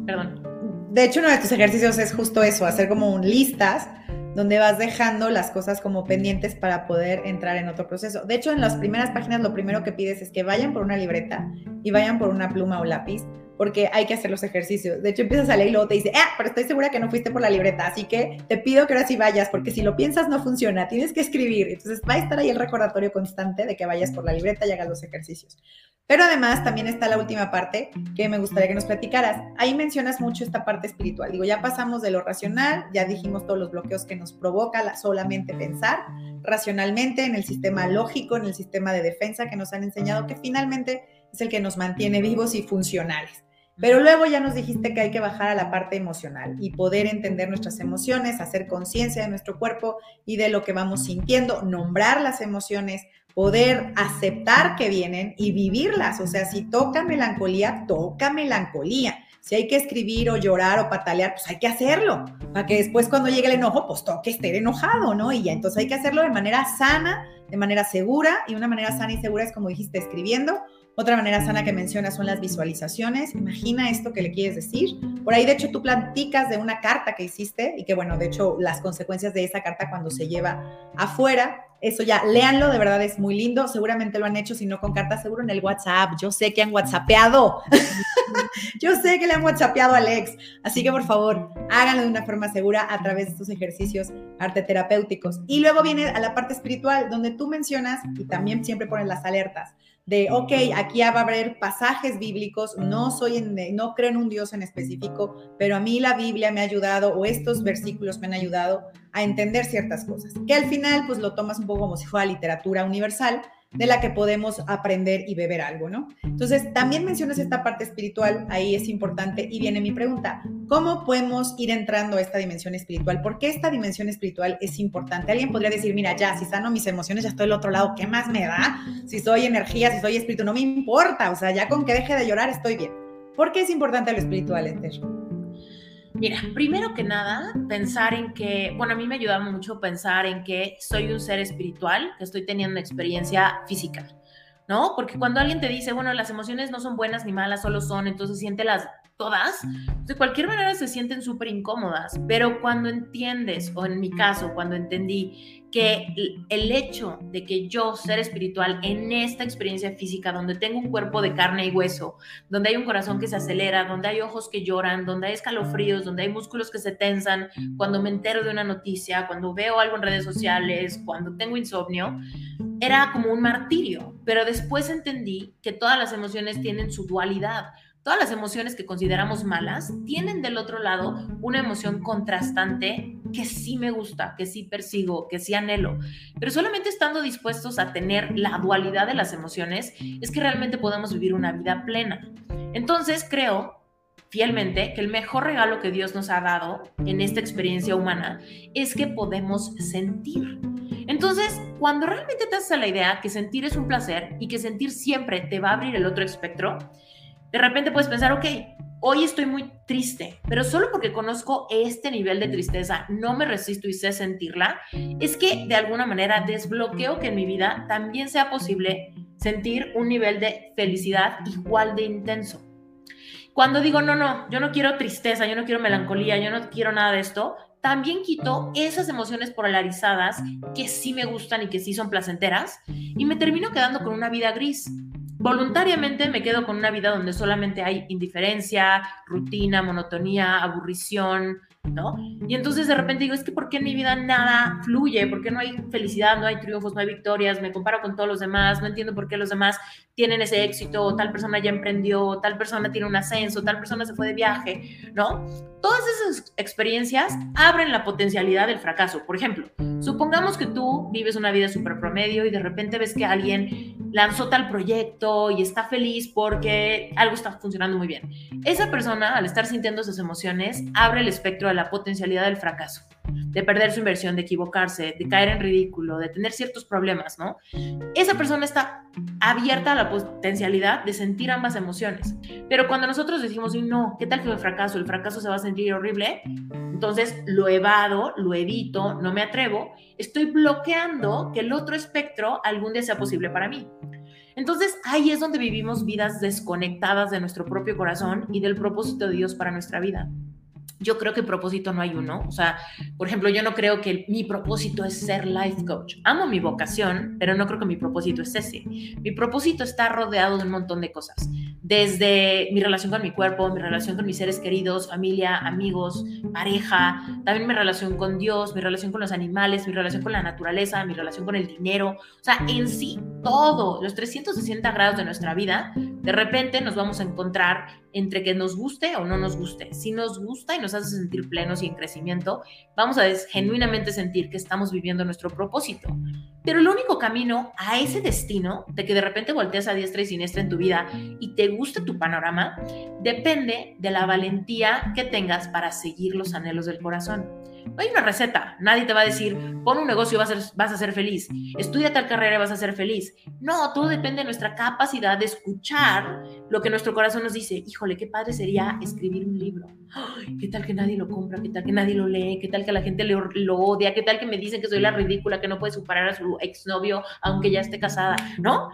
Perdón. De hecho, uno de tus ejercicios es justo eso, hacer como un listas donde vas dejando las cosas como pendientes para poder entrar en otro proceso. De hecho, en las primeras páginas lo primero que pides es que vayan por una libreta y vayan por una pluma o lápiz porque hay que hacer los ejercicios. De hecho, empiezas a leer y luego te dice, ah, pero estoy segura que no fuiste por la libreta, así que te pido que ahora sí vayas, porque si lo piensas no funciona, tienes que escribir. Entonces va a estar ahí el recordatorio constante de que vayas por la libreta y hagas los ejercicios. Pero además también está la última parte que me gustaría que nos platicaras. Ahí mencionas mucho esta parte espiritual. Digo, ya pasamos de lo racional, ya dijimos todos los bloqueos que nos provoca solamente pensar racionalmente en el sistema lógico, en el sistema de defensa que nos han enseñado que finalmente es el que nos mantiene vivos y funcionales. Pero luego ya nos dijiste que hay que bajar a la parte emocional y poder entender nuestras emociones, hacer conciencia de nuestro cuerpo y de lo que vamos sintiendo, nombrar las emociones, poder aceptar que vienen y vivirlas. O sea, si toca melancolía, toca melancolía. Si hay que escribir o llorar o patalear, pues hay que hacerlo, para que después cuando llegue el enojo, pues toque estar enojado, ¿no? Y ya, entonces hay que hacerlo de manera sana, de manera segura, y una manera sana y segura es como dijiste, escribiendo otra manera sana que menciona son las visualizaciones. Imagina esto que le quieres decir. Por ahí, de hecho, tú platicas de una carta que hiciste y que, bueno, de hecho, las consecuencias de esa carta cuando se lleva afuera, eso ya, léanlo, de verdad es muy lindo. Seguramente lo han hecho, si no con carta, seguro en el WhatsApp. Yo sé que han WhatsAppeado. Yo sé que le han WhatsAppeado a Alex. Así que, por favor, háganlo de una forma segura a través de estos ejercicios arte terapéuticos. Y luego viene a la parte espiritual, donde tú mencionas y también siempre pones las alertas de, ok, aquí va a haber pasajes bíblicos, no soy en, no creo en un Dios en específico, pero a mí la Biblia me ha ayudado o estos versículos me han ayudado a entender ciertas cosas, que al final pues lo tomas un poco como si fuera literatura universal, de la que podemos aprender y beber algo, ¿no? Entonces, también mencionas esta parte espiritual, ahí es importante y viene mi pregunta, ¿cómo podemos ir entrando a esta dimensión espiritual? ¿Por qué esta dimensión espiritual es importante? Alguien podría decir, mira, ya, si sano mis emociones, ya estoy del otro lado, ¿qué más me da? Si soy energía, si soy espíritu, no me importa, o sea, ya con que deje de llorar estoy bien. ¿Por qué es importante lo espiritual, Esther? Mira, primero que nada, pensar en que, bueno, a mí me ayuda mucho pensar en que soy un ser espiritual, que estoy teniendo experiencia física, ¿no? Porque cuando alguien te dice, bueno, las emociones no son buenas ni malas, solo son, entonces siéntelas todas, de cualquier manera se sienten súper incómodas, pero cuando entiendes, o en mi caso, cuando entendí que el hecho de que yo, ser espiritual, en esta experiencia física, donde tengo un cuerpo de carne y hueso, donde hay un corazón que se acelera, donde hay ojos que lloran, donde hay escalofríos, donde hay músculos que se tensan, cuando me entero de una noticia, cuando veo algo en redes sociales, cuando tengo insomnio, era como un martirio, pero después entendí que todas las emociones tienen su dualidad. Todas las emociones que consideramos malas tienen del otro lado una emoción contrastante que sí me gusta, que sí persigo, que sí anhelo. Pero solamente estando dispuestos a tener la dualidad de las emociones es que realmente podemos vivir una vida plena. Entonces creo fielmente que el mejor regalo que Dios nos ha dado en esta experiencia humana es que podemos sentir. Entonces, cuando realmente te haces la idea que sentir es un placer y que sentir siempre te va a abrir el otro espectro, de repente puedes pensar, ok, hoy estoy muy triste, pero solo porque conozco este nivel de tristeza, no me resisto y sé sentirla, es que de alguna manera desbloqueo que en mi vida también sea posible sentir un nivel de felicidad igual de intenso. Cuando digo, no, no, yo no quiero tristeza, yo no quiero melancolía, yo no quiero nada de esto, también quito esas emociones polarizadas que sí me gustan y que sí son placenteras y me termino quedando con una vida gris voluntariamente me quedo con una vida donde solamente hay indiferencia, rutina, monotonía, aburrición, ¿no? Y entonces de repente digo, es que ¿por qué en mi vida nada fluye? ¿Por qué no hay felicidad, no hay triunfos, no hay victorias? Me comparo con todos los demás, no entiendo por qué los demás tienen ese éxito, tal persona ya emprendió, tal persona tiene un ascenso, tal persona se fue de viaje, ¿no? Todas esas experiencias abren la potencialidad del fracaso. Por ejemplo, supongamos que tú vives una vida súper promedio y de repente ves que alguien lanzó tal proyecto y está feliz porque algo está funcionando muy bien. Esa persona, al estar sintiendo esas emociones, abre el espectro de la potencialidad del fracaso. De perder su inversión, de equivocarse, de caer en ridículo, de tener ciertos problemas, ¿no? Esa persona está abierta a la potencialidad de sentir ambas emociones. Pero cuando nosotros decimos, no, ¿qué tal que el fracaso? El fracaso se va a sentir horrible. Entonces lo evado, lo evito, no me atrevo. Estoy bloqueando que el otro espectro algún día sea posible para mí. Entonces ahí es donde vivimos vidas desconectadas de nuestro propio corazón y del propósito de Dios para nuestra vida yo creo que propósito no hay uno. O sea, por ejemplo, yo no creo que mi propósito es ser life coach. Amo mi vocación, pero no creo que mi propósito es ese. Mi propósito está rodeado de un montón de cosas. Desde mi relación con mi cuerpo, mi relación con mis seres queridos, familia, amigos, pareja, también mi relación con Dios, mi relación con los animales, mi relación con la naturaleza, mi relación con el dinero. O sea, en sí, todo, los 360 grados de nuestra vida, de repente nos vamos a encontrar entre que nos guste o no nos guste. Si nos gusta y nos hace sentir plenos y en crecimiento, vamos a genuinamente sentir que estamos viviendo nuestro propósito. Pero el único camino a ese destino, de que de repente volteas a diestra y siniestra en tu vida y te guste tu panorama, depende de la valentía que tengas para seguir los anhelos del corazón. Hay una receta. Nadie te va a decir, pon un negocio y vas a, ser, vas a ser feliz. Estudia tal carrera y vas a ser feliz. No, todo depende de nuestra capacidad de escuchar lo que nuestro corazón nos dice. Híjole, qué padre sería escribir un libro. ¿Qué tal que nadie lo compra? ¿Qué tal que nadie lo lee? ¿Qué tal que la gente lo, lo odia? ¿Qué tal que me dicen que soy la ridícula, que no puede superar a su exnovio aunque ya esté casada? ¿No?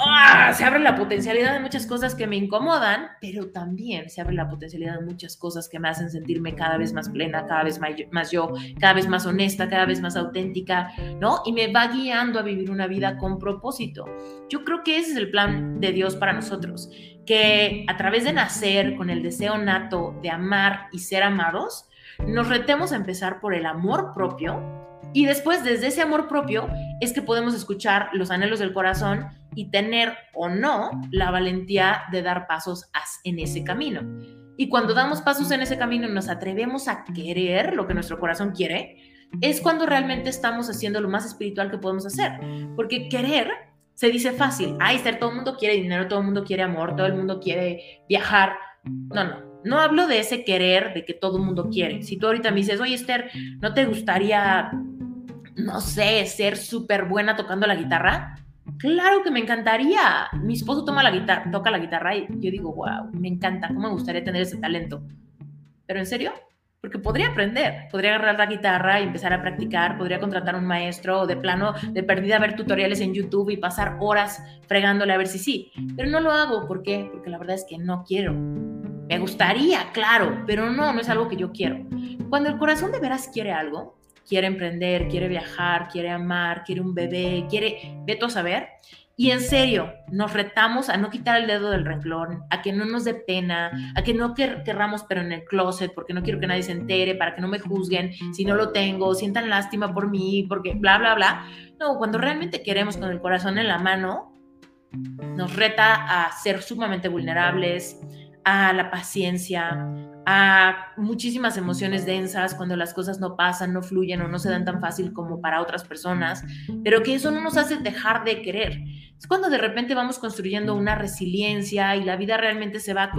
¡Ah! se abre la potencialidad de muchas cosas que me incomodan, pero también se abre la potencialidad de muchas cosas que me hacen sentirme cada vez más plena, cada vez más, yo, cada vez más honesta, cada vez más auténtica, ¿no? Y me va guiando a vivir una vida con propósito. Yo creo que ese es el plan de Dios para nosotros, que a través de nacer con el deseo nato de amar y ser amados, nos retemos a empezar por el amor propio y después, desde ese amor propio, es que podemos escuchar los anhelos del corazón y tener o no la valentía de dar pasos en ese camino. Y cuando damos pasos en ese camino y nos atrevemos a querer lo que nuestro corazón quiere, es cuando realmente estamos haciendo lo más espiritual que podemos hacer. Porque querer se dice fácil. Ay, ser, todo el mundo quiere dinero, todo el mundo quiere amor, todo el mundo quiere viajar. No, no. No hablo de ese querer de que todo el mundo quiere. Si tú ahorita me dices, oye Esther, ¿no te gustaría no sé, ser súper buena tocando la guitarra, claro que me encantaría. Mi esposo toma la guitarra, toca la guitarra y yo digo, wow, me encanta, cómo me gustaría tener ese talento. Pero en serio, porque podría aprender, podría agarrar la guitarra y empezar a practicar, podría contratar un maestro o de plano, de perdida, ver tutoriales en YouTube y pasar horas fregándole a ver si sí. Pero no lo hago, ¿por qué? Porque la verdad es que no quiero. Me gustaría, claro, pero no, no es algo que yo quiero. Cuando el corazón de veras quiere algo, quiere emprender, quiere viajar, quiere amar, quiere un bebé, quiere, veto a saber. Y en serio, nos retamos a no quitar el dedo del renglón, a que no nos dé pena, a que no querramos pero en el closet, porque no quiero que nadie se entere, para que no me juzguen si no lo tengo, sientan lástima por mí, porque bla, bla, bla. No, cuando realmente queremos con el corazón en la mano, nos reta a ser sumamente vulnerables, a la paciencia, a muchísimas emociones densas cuando las cosas no pasan, no fluyen o no se dan tan fácil como para otras personas, pero que eso no nos hace dejar de querer. Es cuando de repente vamos construyendo una resiliencia y la vida realmente se va,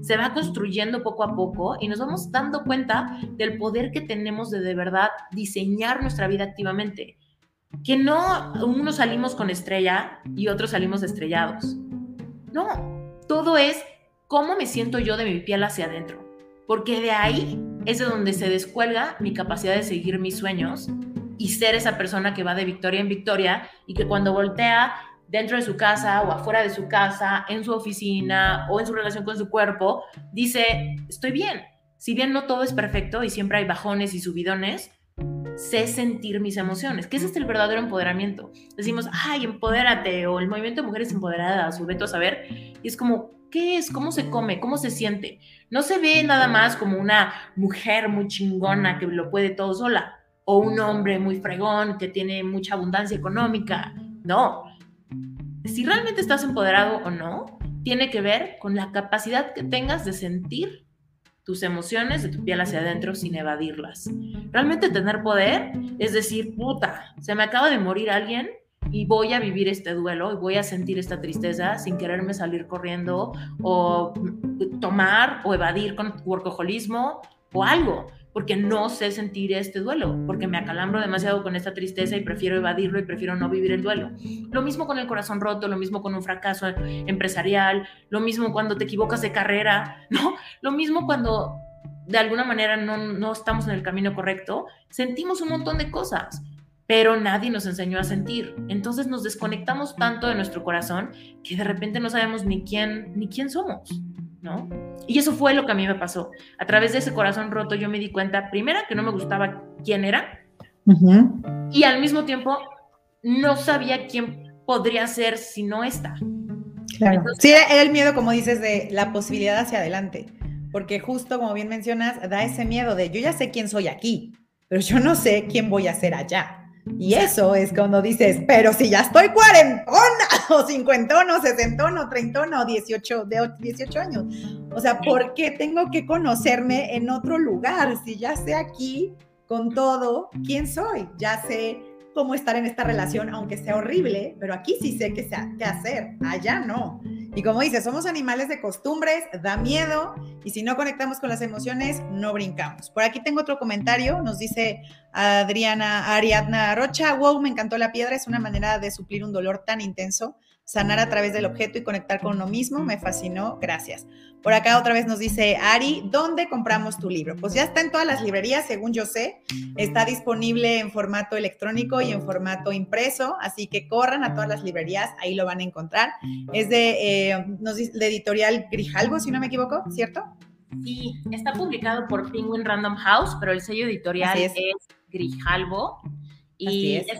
se va construyendo poco a poco y nos vamos dando cuenta del poder que tenemos de de verdad diseñar nuestra vida activamente. Que no unos salimos con estrella y otros salimos estrellados. No, todo es cómo me siento yo de mi piel hacia adentro porque de ahí es de donde se descuelga mi capacidad de seguir mis sueños y ser esa persona que va de victoria en victoria y que cuando voltea dentro de su casa o afuera de su casa, en su oficina o en su relación con su cuerpo, dice, estoy bien. Si bien no todo es perfecto y siempre hay bajones y subidones, sé sentir mis emociones, que ese es el verdadero empoderamiento. Decimos, ay, empodérate, o el movimiento de mujeres empoderadas, o veto a saber, y es como, ¿qué es? ¿Cómo se come? ¿Cómo se siente? No se ve nada más como una mujer muy chingona que lo puede todo sola, o un hombre muy fregón que tiene mucha abundancia económica. No. Si realmente estás empoderado o no, tiene que ver con la capacidad que tengas de sentir tus emociones de tu piel hacia adentro sin evadirlas. Realmente tener poder es decir, puta, se me acaba de morir alguien y voy a vivir este duelo y voy a sentir esta tristeza sin quererme salir corriendo o tomar o evadir con workaholismo o algo. porque no sé sentir este duelo, porque me acalambro demasiado con esta tristeza y prefiero evadirlo y prefiero no vivir el duelo. Lo mismo con el corazón roto, lo mismo con un fracaso empresarial, lo mismo cuando te equivocas de carrera, ¿no? Lo mismo cuando de alguna manera no, no estamos en el camino correcto, sentimos un montón de cosas pero nadie nos enseñó a sentir. Entonces nos desconectamos tanto de nuestro corazón que de repente no sabemos ni quién ni quién somos, ¿no? Y eso fue lo que a mí me pasó. A través de ese corazón roto yo me di cuenta, primera, que no me gustaba quién era y al mismo tiempo no sabía quién podría ser si no está. Claro. sí, era el miedo, como dices, de la posibilidad hacia adelante, porque justo como bien mencionas, da ese miedo de yo ya sé quién soy aquí, pero yo no sé quién voy a ser allá. Y eso es cuando dices, pero si ya estoy cuarentona, o cincuentona, o sesentona, o treintona, o dieciocho, de 18 años. O sea, ¿por qué tengo que conocerme en otro lugar? Si ya sé aquí con todo quién soy, ya sé cómo estar en esta relación, aunque sea horrible, pero aquí sí sé qué, qué hacer, allá no. Y como dice, somos animales de costumbres, da miedo y si no conectamos con las emociones, no brincamos. Por aquí tengo otro comentario, nos dice Adriana Ariadna Rocha, wow, me encantó la piedra, es una manera de suplir un dolor tan intenso sanar a través del objeto y conectar con uno mismo. Me fascinó, gracias. Por acá otra vez nos dice Ari, ¿dónde compramos tu libro? Pues ya está en todas las librerías, según yo sé. Está disponible en formato electrónico y en formato impreso, así que corran a todas las librerías, ahí lo van a encontrar. Es de, eh, de editorial Grijalvo, si no me equivoco, ¿cierto? Sí, está publicado por Penguin Random House, pero el sello editorial es. es Grijalvo. Y está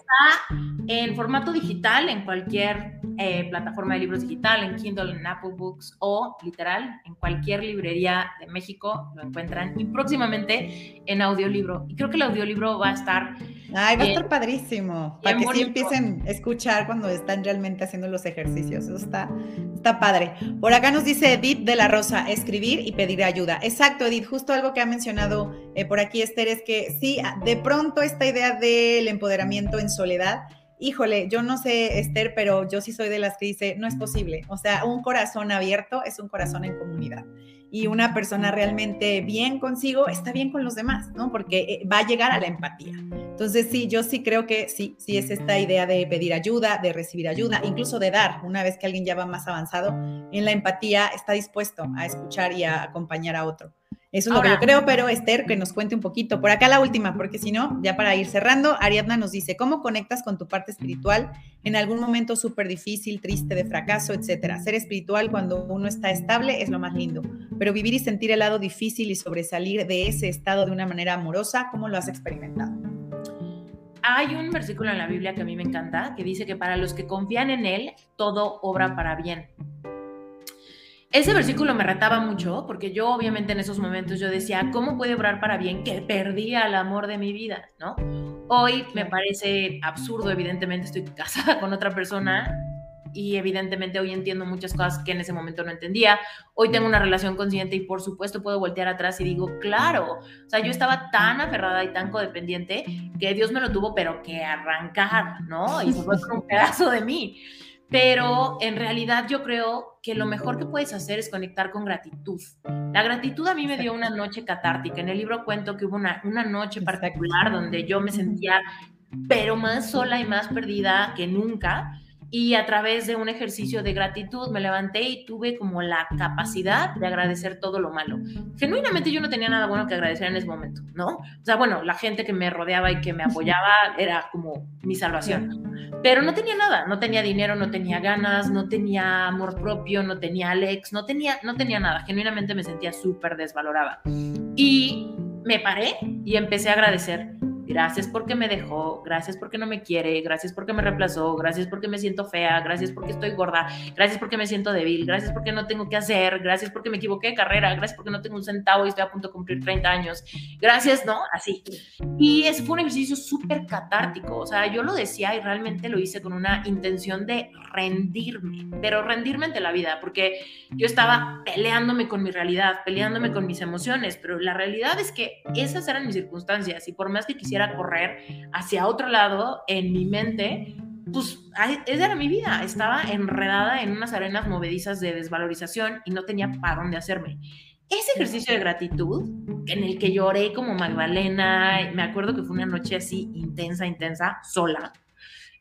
en formato digital en cualquier eh, plataforma de libros digital, en Kindle, en Apple Books o literal en cualquier librería de México lo encuentran y próximamente en audiolibro. Y creo que el audiolibro va a estar... Ay, va a estar padrísimo, para que sí empiecen a escuchar cuando están realmente haciendo los ejercicios. Eso está, está padre. Por acá nos dice Edith de la Rosa, escribir y pedir ayuda. Exacto, Edith, justo algo que ha mencionado eh, por aquí Esther es que sí, de pronto esta idea del empoderamiento en soledad híjole, yo no sé, Esther, pero yo sí soy de las que dice, no es posible. O sea, un corazón abierto es un corazón en comunidad. Y una persona realmente bien consigo está bien con los demás, ¿no? Porque eh, va a llegar a la empatía. Entonces, sí, yo sí creo que sí, sí es esta idea de pedir ayuda, de recibir ayuda, incluso de dar, una vez que alguien ya va más avanzado en la empatía, está dispuesto a escuchar y a acompañar a otro. Eso es lo que yo creo, pero Esther, que nos cuente un poquito. Por acá la última, porque si no, ya para ir cerrando, Ariadna nos dice, ¿cómo conectas con tu parte espiritual en algún momento súper difícil, triste, de fracaso, etcétera? Ser espiritual cuando uno está estable es lo más lindo, pero vivir y sentir el lado difícil y sobresalir de ese estado de una manera amorosa, ¿cómo lo has experimentado? Hay un versículo en la Biblia que a mí me encanta, que dice que para los que confían en Él, todo obra para bien ese versículo me retaba mucho porque yo obviamente en esos momentos yo decía, ¿cómo puede obrar para bien que perdía el amor de mi vida? ¿no? Hoy me parece absurdo, evidentemente estoy casada con otra persona y evidentemente hoy entiendo muchas cosas que en ese momento no entendía. Hoy tengo una relación consciente y por supuesto puedo voltear atrás y digo, claro, o sea, yo estaba tan aferrada y tan codependiente que Dios me lo tuvo pero que arrancar, ¿no? Y se fue con un pedazo de mí pero en realidad yo creo que lo mejor que puedes hacer es conectar con gratitud. La gratitud a mí me dio una noche catártica. En el libro cuento que hubo una, una noche particular donde yo me sentía pero más sola y más perdida que nunca y a través de un ejercicio de gratitud me levanté y tuve como la capacidad de agradecer todo lo malo. Genuinamente yo no tenía nada bueno que agradecer en ese momento, ¿no? O sea, bueno, la gente que me rodeaba y que me apoyaba era como mi salvación. Pero no tenía nada, no tenía dinero, no tenía ganas, no tenía amor propio, no tenía Alex, no tenía, no tenía nada. Genuinamente me sentía súper desvalorada. Y me paré y empecé a agradecer Gracias porque me dejó, gracias porque no me quiere, gracias porque me reemplazó, gracias porque me siento fea, gracias porque estoy gorda, gracias porque me siento débil, gracias porque no tengo que hacer, gracias porque me equivoqué de carrera, gracias porque no tengo un centavo y estoy a punto de cumplir 30 años, gracias, ¿no? Así. Y ese fue un ejercicio súper catártico, o sea, yo lo decía y realmente lo hice con una intención de rendirme, pero rendirme ante la vida, porque yo estaba peleándome con mi realidad, peleándome con mis emociones, pero la realidad es que esas eran mis circunstancias y por más que quisiera correr hacia otro lado en mi mente, pues esa era mi vida. Estaba enredada en unas arenas movedizas de desvalorización y no tenía para dónde hacerme. ese ejercicio de gratitud en el que lloré como Magdalena, me acuerdo que fue una noche así intensa, intensa, sola.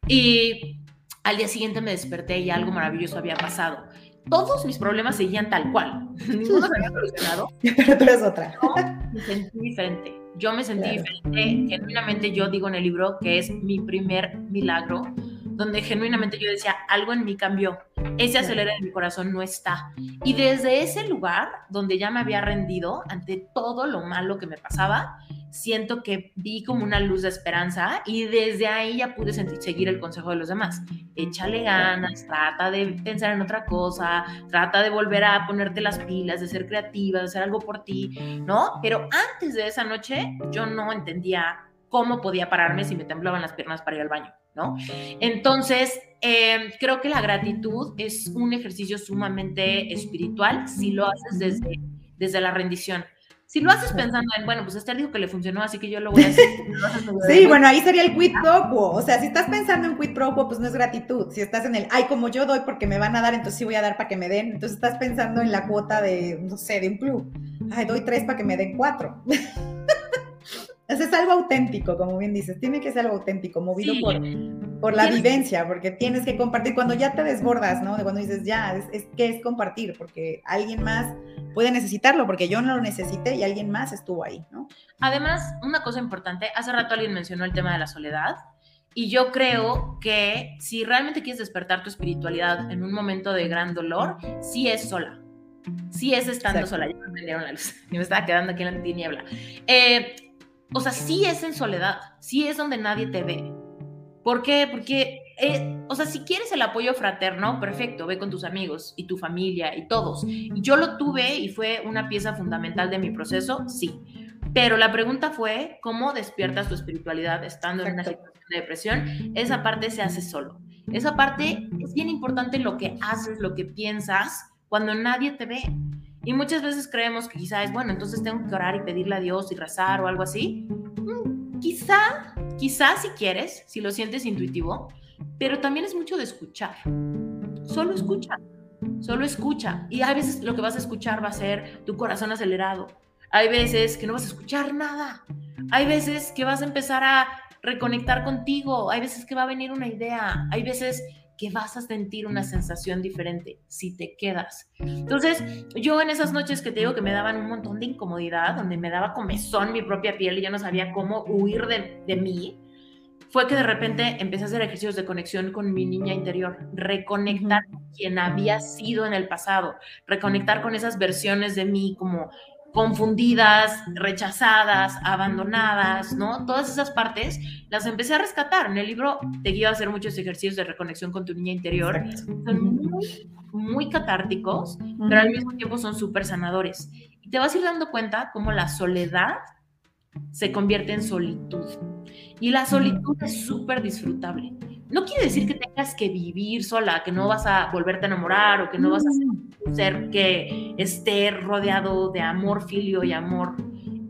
Y al día siguiente me desperté y algo maravilloso había pasado. Todos mis problemas seguían tal cual. Ninguno se había solucionado. Pero tú eres otra. Yo me sentí diferente. Yo me sentí diferente. Genuinamente yo digo en el libro que es mi primer milagro donde genuinamente yo decía, algo en mí cambió, ese acelera en mi corazón no está. Y desde ese lugar, donde ya me había rendido ante todo lo malo que me pasaba, siento que vi como una luz de esperanza y desde ahí ya pude sentir, seguir el consejo de los demás. Échale ganas, trata de pensar en otra cosa, trata de volver a ponerte las pilas, de ser creativa, de hacer algo por ti, ¿no? Pero antes de esa noche yo no entendía cómo podía pararme si me temblaban las piernas para ir al baño. ¿no? Entonces, em, creo que la gratitud es un ejercicio sumamente espiritual si lo haces desde, desde la rendición. Si lo haces pensando en, bueno, pues Esther dijo que le funcionó, así que yo lo voy a hacer. sí, bueno, ahí sería el quid pro quo. O sea, si estás pensando en quid pro quo, pues no es gratitud. Si estás en el, ay, como yo doy porque me van a dar, entonces sí voy a dar para que me den. Entonces estás pensando en la cuota de, no sé, de un club. Ay, doy tres para que me den cuatro. es algo auténtico, como bien dices, tiene que ser algo auténtico, movido por, por la vivencia, porque tienes que compartir cuando ya te desbordas, ¿no? De cuando dices, ya, es, que es compartir, porque alguien más puede necesitarlo, porque yo no lo necesité y alguien más estuvo ahí, ¿no? Además, una cosa importante, hace rato alguien mencionó el tema de la soledad. Y yo creo que si realmente quieres despertar tu espiritualidad en un momento de gran dolor, sí es sola. Sí es estando sola. Ya me prendieron la luz. Y me estaba quedando aquí en la tiniebla. Eh, o sea, sí es en soledad, sí es donde nadie te ve. ¿Por qué? Porque, eh, o sea, si quieres el apoyo fraterno, perfecto, ve con tus amigos y tu familia y todos. Yo lo tuve y fue una pieza fundamental de mi proceso, sí. Pero la pregunta fue, ¿cómo despiertas tu espiritualidad estando en una situación de depresión? Esa parte se hace solo. Esa parte es bien importante lo que haces, lo que piensas cuando nadie te ve. Y muchas veces creemos que quizá es, bueno, entonces tengo que orar y pedirle a Dios y rezar o algo así. Mm, quizá, quizá si quieres, si lo sientes intuitivo, pero también es mucho de escuchar. Solo escucha, solo escucha. Y a veces lo que vas a escuchar va a ser tu corazón acelerado. Hay veces que no vas a escuchar nada. Hay veces que vas a empezar a reconectar contigo. Hay veces que va a venir una idea. Hay veces que vas a sentir una sensación diferente si te quedas. Entonces, yo en esas noches que te digo que me daban un montón de incomodidad, donde me daba comezón mi propia piel y ya no sabía cómo huir de, de mí, fue que de repente empecé a hacer ejercicios de conexión con mi niña interior, reconectar con quien había sido en el pasado, reconectar con esas versiones de mí como confundidas, rechazadas, abandonadas, ¿no? Todas esas partes las empecé a rescatar. En el libro te guío a hacer muchos ejercicios de reconexión con tu niña interior. Son muy, muy catárticos, pero al mismo tiempo son súper sanadores. Y te vas a ir dando cuenta cómo la soledad se convierte en solitud. Y la solitud es súper disfrutable. No quiere decir que tengas que vivir sola, que no vas a volverte a enamorar o que no vas a ser un ser que esté rodeado de amor filio y amor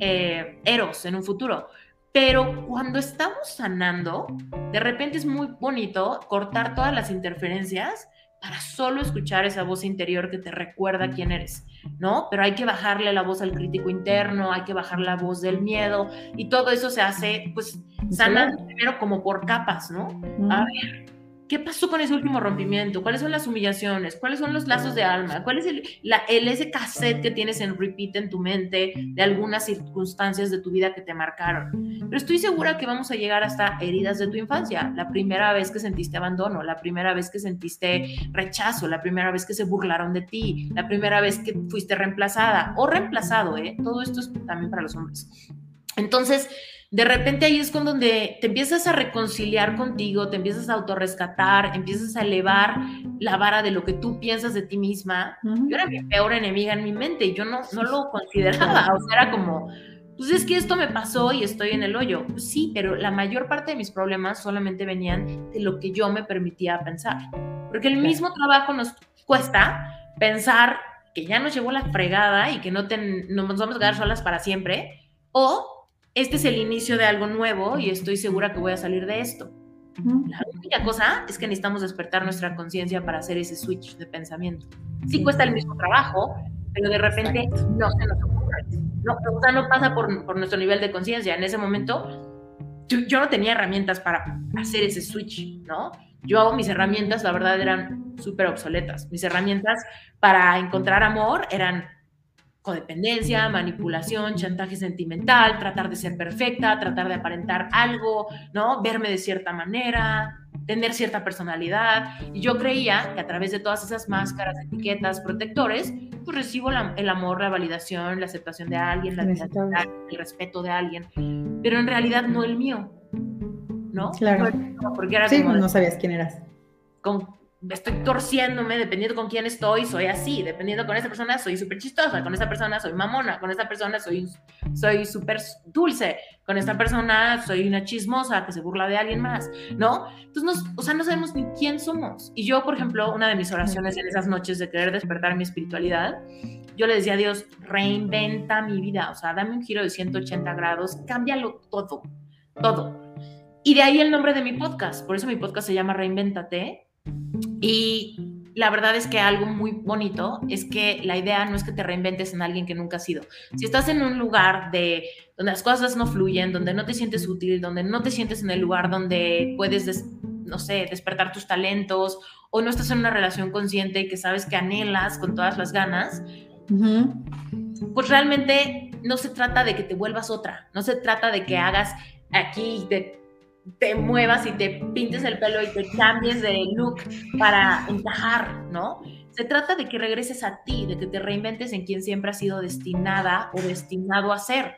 eh, eros en un futuro. Pero cuando estamos sanando, de repente es muy bonito cortar todas las interferencias para solo escuchar esa voz interior que te recuerda quién eres, ¿no? Pero hay que bajarle la voz al crítico interno, hay que bajar la voz del miedo y todo eso se hace, pues, sanando primero como por capas, ¿no? A ver, ¿Qué pasó con ese último rompimiento? ¿Cuáles son las humillaciones? ¿Cuáles son los lazos de alma? ¿Cuál es el, el, ese cassette que tienes en repeat en tu mente de algunas circunstancias de tu vida que te marcaron? Pero estoy segura que vamos a llegar hasta heridas de tu infancia. La primera vez que sentiste abandono, la primera vez que sentiste rechazo, la primera vez que se burlaron de ti, la primera vez que fuiste reemplazada o reemplazado, ¿eh? Todo esto es también para los hombres. Entonces, de repente ahí es con donde te empiezas a reconciliar contigo, te empiezas a autorrescatar, empiezas a elevar la vara de lo que tú piensas de ti misma. Yo era mi peor enemiga en mi mente y yo no, no lo consideraba, o sea, era como, pues es que esto me pasó y estoy en el hoyo. Pues sí, pero la mayor parte de mis problemas solamente venían de lo que yo me permitía pensar. Porque el mismo trabajo nos cuesta pensar que ya nos llevó la fregada y que no, nos vamos a quedar solas para siempre, o este es el inicio de algo nuevo y estoy segura que voy a salir de esto. La única cosa es que necesitamos despertar nuestra conciencia para hacer ese switch de pensamiento. Sí cuesta el mismo trabajo, pero de repente no se nos ocurre. No, o sea, no pasa por, por nuestro nivel de conciencia. En ese momento yo, no tenía herramientas para hacer ese switch, ¿no? Yo hago mis herramientas, la verdad, eran súper obsoletas. Mis herramientas para encontrar amor eran codependencia, manipulación, chantaje sentimental, tratar de ser perfecta, tratar de aparentar algo, ¿no? Verme de cierta manera, tener cierta personalidad. Y yo creía que a través de todas esas máscaras, etiquetas, protectores, pues recibo el amor, la validación, la aceptación de alguien, la el respeto de alguien, pero en realidad no el mío, ¿no? Claro. porque era sí, no sabías quién eras. Con, estoy torciéndome dependiendo con quién estoy, soy así, dependiendo con esa persona soy súper chistosa, con esa persona soy mamona, con esa persona soy soy súper dulce, con esta persona soy una chismosa que se burla de alguien más, ¿no? Entonces, nos, o sea, no sabemos ni quién somos. Y yo, por ejemplo, una de mis oraciones en esas noches de querer despertar mi espiritualidad, yo le decía a Dios, reinventa mi vida, o sea, dame un giro de 180 grados, cámbialo todo, todo. Y de ahí el nombre de mi podcast, por eso mi podcast se llama Reinvéntate, y la verdad es que algo muy bonito es que la idea no es que te reinventes en alguien que nunca has sido. Si estás en un lugar de donde las cosas no fluyen, donde no te sientes útil, donde no te sientes en el lugar donde puedes, no sé, despertar tus talentos o no estás en una relación consciente y que sabes que anhelas con todas las ganas, pues realmente no se trata de que te vuelvas otra, no se trata de que hagas aquí, de te muevas y te pintes el pelo y te cambies de look para encajar, ¿no? Se trata de que regreses a ti, de que te reinventes en quien siempre has sido destinada o destinado a ser.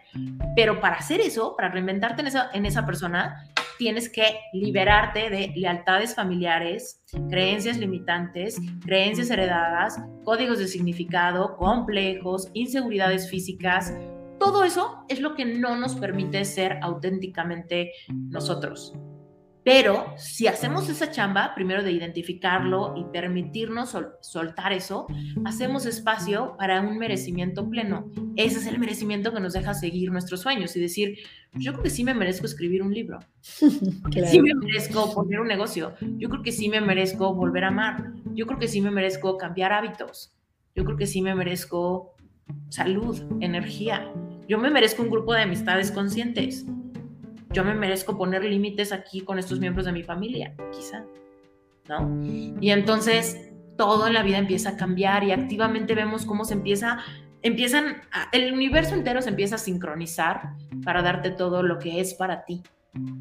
Pero para hacer eso, para reinventarte en esa, en esa persona, tienes que liberarte de lealtades familiares, creencias limitantes, creencias heredadas, códigos de significado, complejos, inseguridades físicas, todo eso es lo que no nos permite ser auténticamente nosotros. Pero si hacemos esa chamba, primero de identificarlo y permitirnos soltar eso, hacemos espacio para un merecimiento pleno. Ese es el merecimiento que nos deja seguir nuestros sueños y decir, yo creo que sí me merezco escribir un libro. Sí me merezco poner un negocio. Yo creo que sí me merezco volver a amar. Yo creo que sí me merezco cambiar hábitos. Yo creo que sí me merezco salud, energía. Yo me merezco un grupo de amistades conscientes. Yo me merezco poner límites aquí con estos miembros de mi familia, quizá. ¿No? Y entonces todo en la vida empieza a cambiar y activamente vemos cómo se empieza, empiezan, el universo entero se empieza a sincronizar para darte todo lo que es para ti.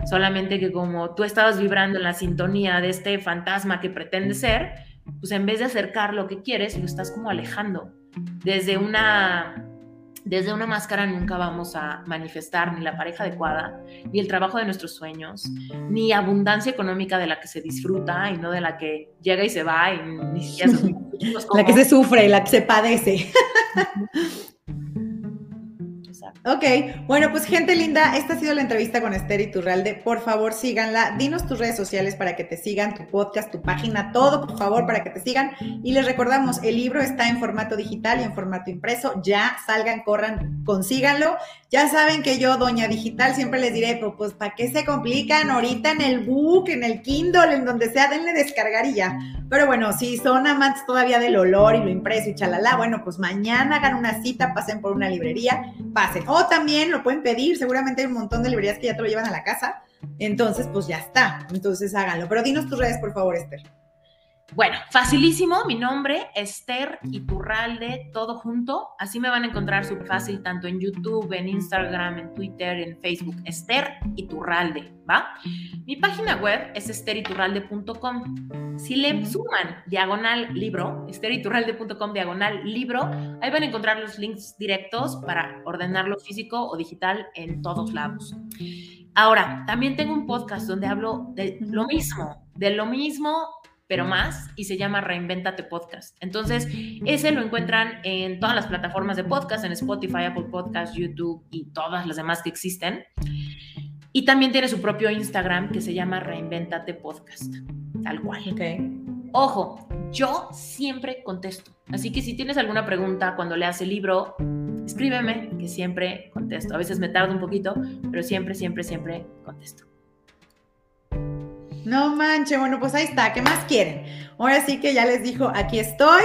Solamente que como tú estabas vibrando en la sintonía de este fantasma que pretende ser, pues en vez de acercar lo que quieres, lo estás como alejando. Desde una desde una máscara nunca vamos a manifestar ni la pareja adecuada, ni el trabajo de nuestros sueños, ni abundancia económica de la que se disfruta y no de la que llega y se va y ni siquiera La que se sufre, la que se padece. Ok, bueno, pues gente linda, esta ha sido la entrevista con Esther Iturralde. Por favor, síganla. Dinos tus redes sociales para que te sigan, tu podcast, tu página, todo, por favor, para que te sigan. Y les recordamos, el libro está en formato digital y en formato impreso. Ya salgan, corran, consíganlo. Ya saben que yo, doña digital, siempre les diré, pues, ¿para qué se complican ahorita en el book, en el Kindle, en donde sea? Denle descargar y ya. Pero bueno, si son amantes todavía del olor y lo impreso y chalala, bueno, pues mañana hagan una cita, pasen por una librería, pasen o también lo pueden pedir, seguramente hay un montón de librerías que ya te lo llevan a la casa. Entonces, pues ya está. Entonces háganlo. Pero dinos tus redes, por favor, Esther. Bueno, facilísimo, mi nombre, Esther Iturralde, todo junto. Así me van a encontrar súper fácil, tanto en YouTube, en Instagram, en Twitter, en Facebook. Esther Iturralde, ¿va? Mi página web es esteriturralde.com. Si le suman diagonal libro, esteriturralde.com diagonal libro, ahí van a encontrar los links directos para ordenarlo físico o digital en todos lados. Ahora, también tengo un podcast donde hablo de lo mismo, de lo mismo pero más, y se llama Reinventate Podcast. Entonces, ese lo encuentran en todas las plataformas de podcast, en Spotify, Apple Podcasts, YouTube y todas las demás que existen. Y también tiene su propio Instagram que se llama Reinventate Podcast, tal cual. Okay. Ojo, yo siempre contesto. Así que si tienes alguna pregunta cuando leas el libro, escríbeme, que siempre contesto. A veces me tardo un poquito, pero siempre, siempre, siempre contesto. No manche, bueno, pues ahí está, ¿qué más quieren? Ahora sí que ya les dijo, aquí estoy,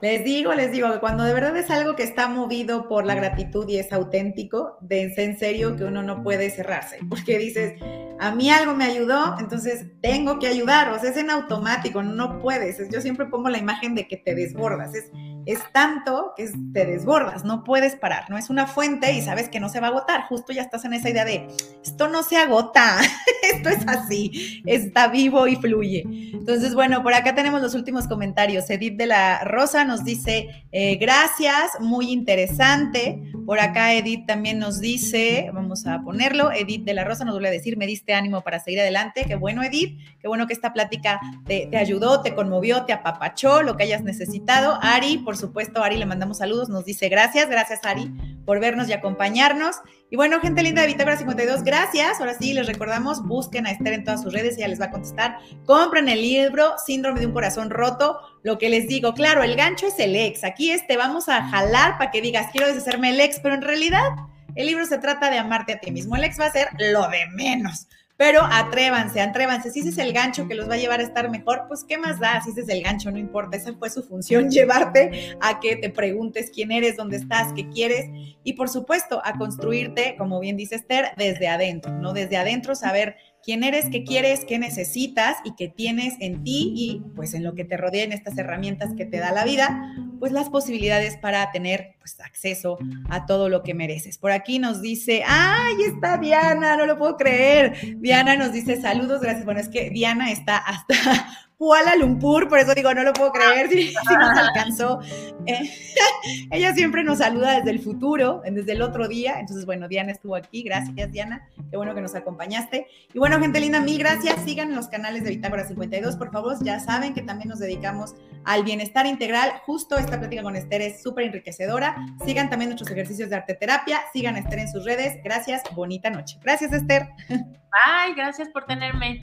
les digo, les digo que cuando de verdad es algo que está movido por la gratitud y es auténtico, dense en serio que uno no puede cerrarse, porque dices, a mí algo me ayudó, entonces tengo que ayudar, o sea, es en automático, no puedes. Yo siempre pongo la imagen de que te desbordas, es, es tanto que te desbordas, no puedes parar, no es una fuente y sabes que no se va a agotar, justo ya estás en esa idea de, esto no se agota, esto es así, está vivo y fluye. Entonces, bueno, por acá tenemos los últimos comentarios. Edith de la Rosa nos dice, eh, gracias, muy interesante. Por acá Edith también nos dice, vamos a ponerlo, Edith de la Rosa nos vuelve a decir, me diste ánimo para seguir adelante. Qué bueno, Edith, qué bueno que esta plática te, te ayudó, te conmovió, te apapachó, lo que hayas necesitado. Ari, por supuesto, Ari le mandamos saludos, nos dice gracias, gracias Ari por vernos y acompañarnos. Y bueno, gente linda de Bitácora 52, gracias. Ahora sí, les recordamos, busquen a Esther en todas sus redes, ella les va a contestar. Compren el libro Síndrome de un corazón roto. Lo que les digo, claro, el gancho es el ex. Aquí este vamos a jalar para que digas, quiero deshacerme el ex, pero en realidad el libro se trata de amarte a ti mismo. El ex va a ser lo de menos. Pero atrévanse, atrévanse. Si ese es el gancho que los va a llevar a estar mejor, pues ¿qué más da? Si ese es el gancho, no importa. Esa fue su función, llevarte a que te preguntes quién eres, dónde estás, qué quieres. Y por supuesto, a construirte, como bien dice Esther, desde adentro, ¿no? Desde adentro saber quién eres, qué quieres, qué necesitas y qué tienes en ti y pues en lo que te rodean estas herramientas que te da la vida, pues las posibilidades para tener pues acceso a todo lo que mereces. Por aquí nos dice, ¡ay, está Diana! No lo puedo creer. Diana nos dice saludos, gracias. Bueno, es que Diana está hasta Kuala Lumpur, por eso digo, no lo puedo creer, si, nos alcanzó. Eh, ella siempre nos saluda desde el futuro, desde el otro día. Entonces, bueno, Diana estuvo aquí, gracias Diana, qué bueno que nos acompañaste. Y bueno, gente linda, mil gracias. Sigan los canales de Bitácora 52, por favor, ya saben que también nos dedicamos al bienestar integral. Justo esta plática con Esther es súper enriquecedora. Sigan también nuestros ejercicios de arte terapia, sigan a Esther en sus redes. Gracias, bonita noche. Gracias, Esther. Bye, gracias por tenerme.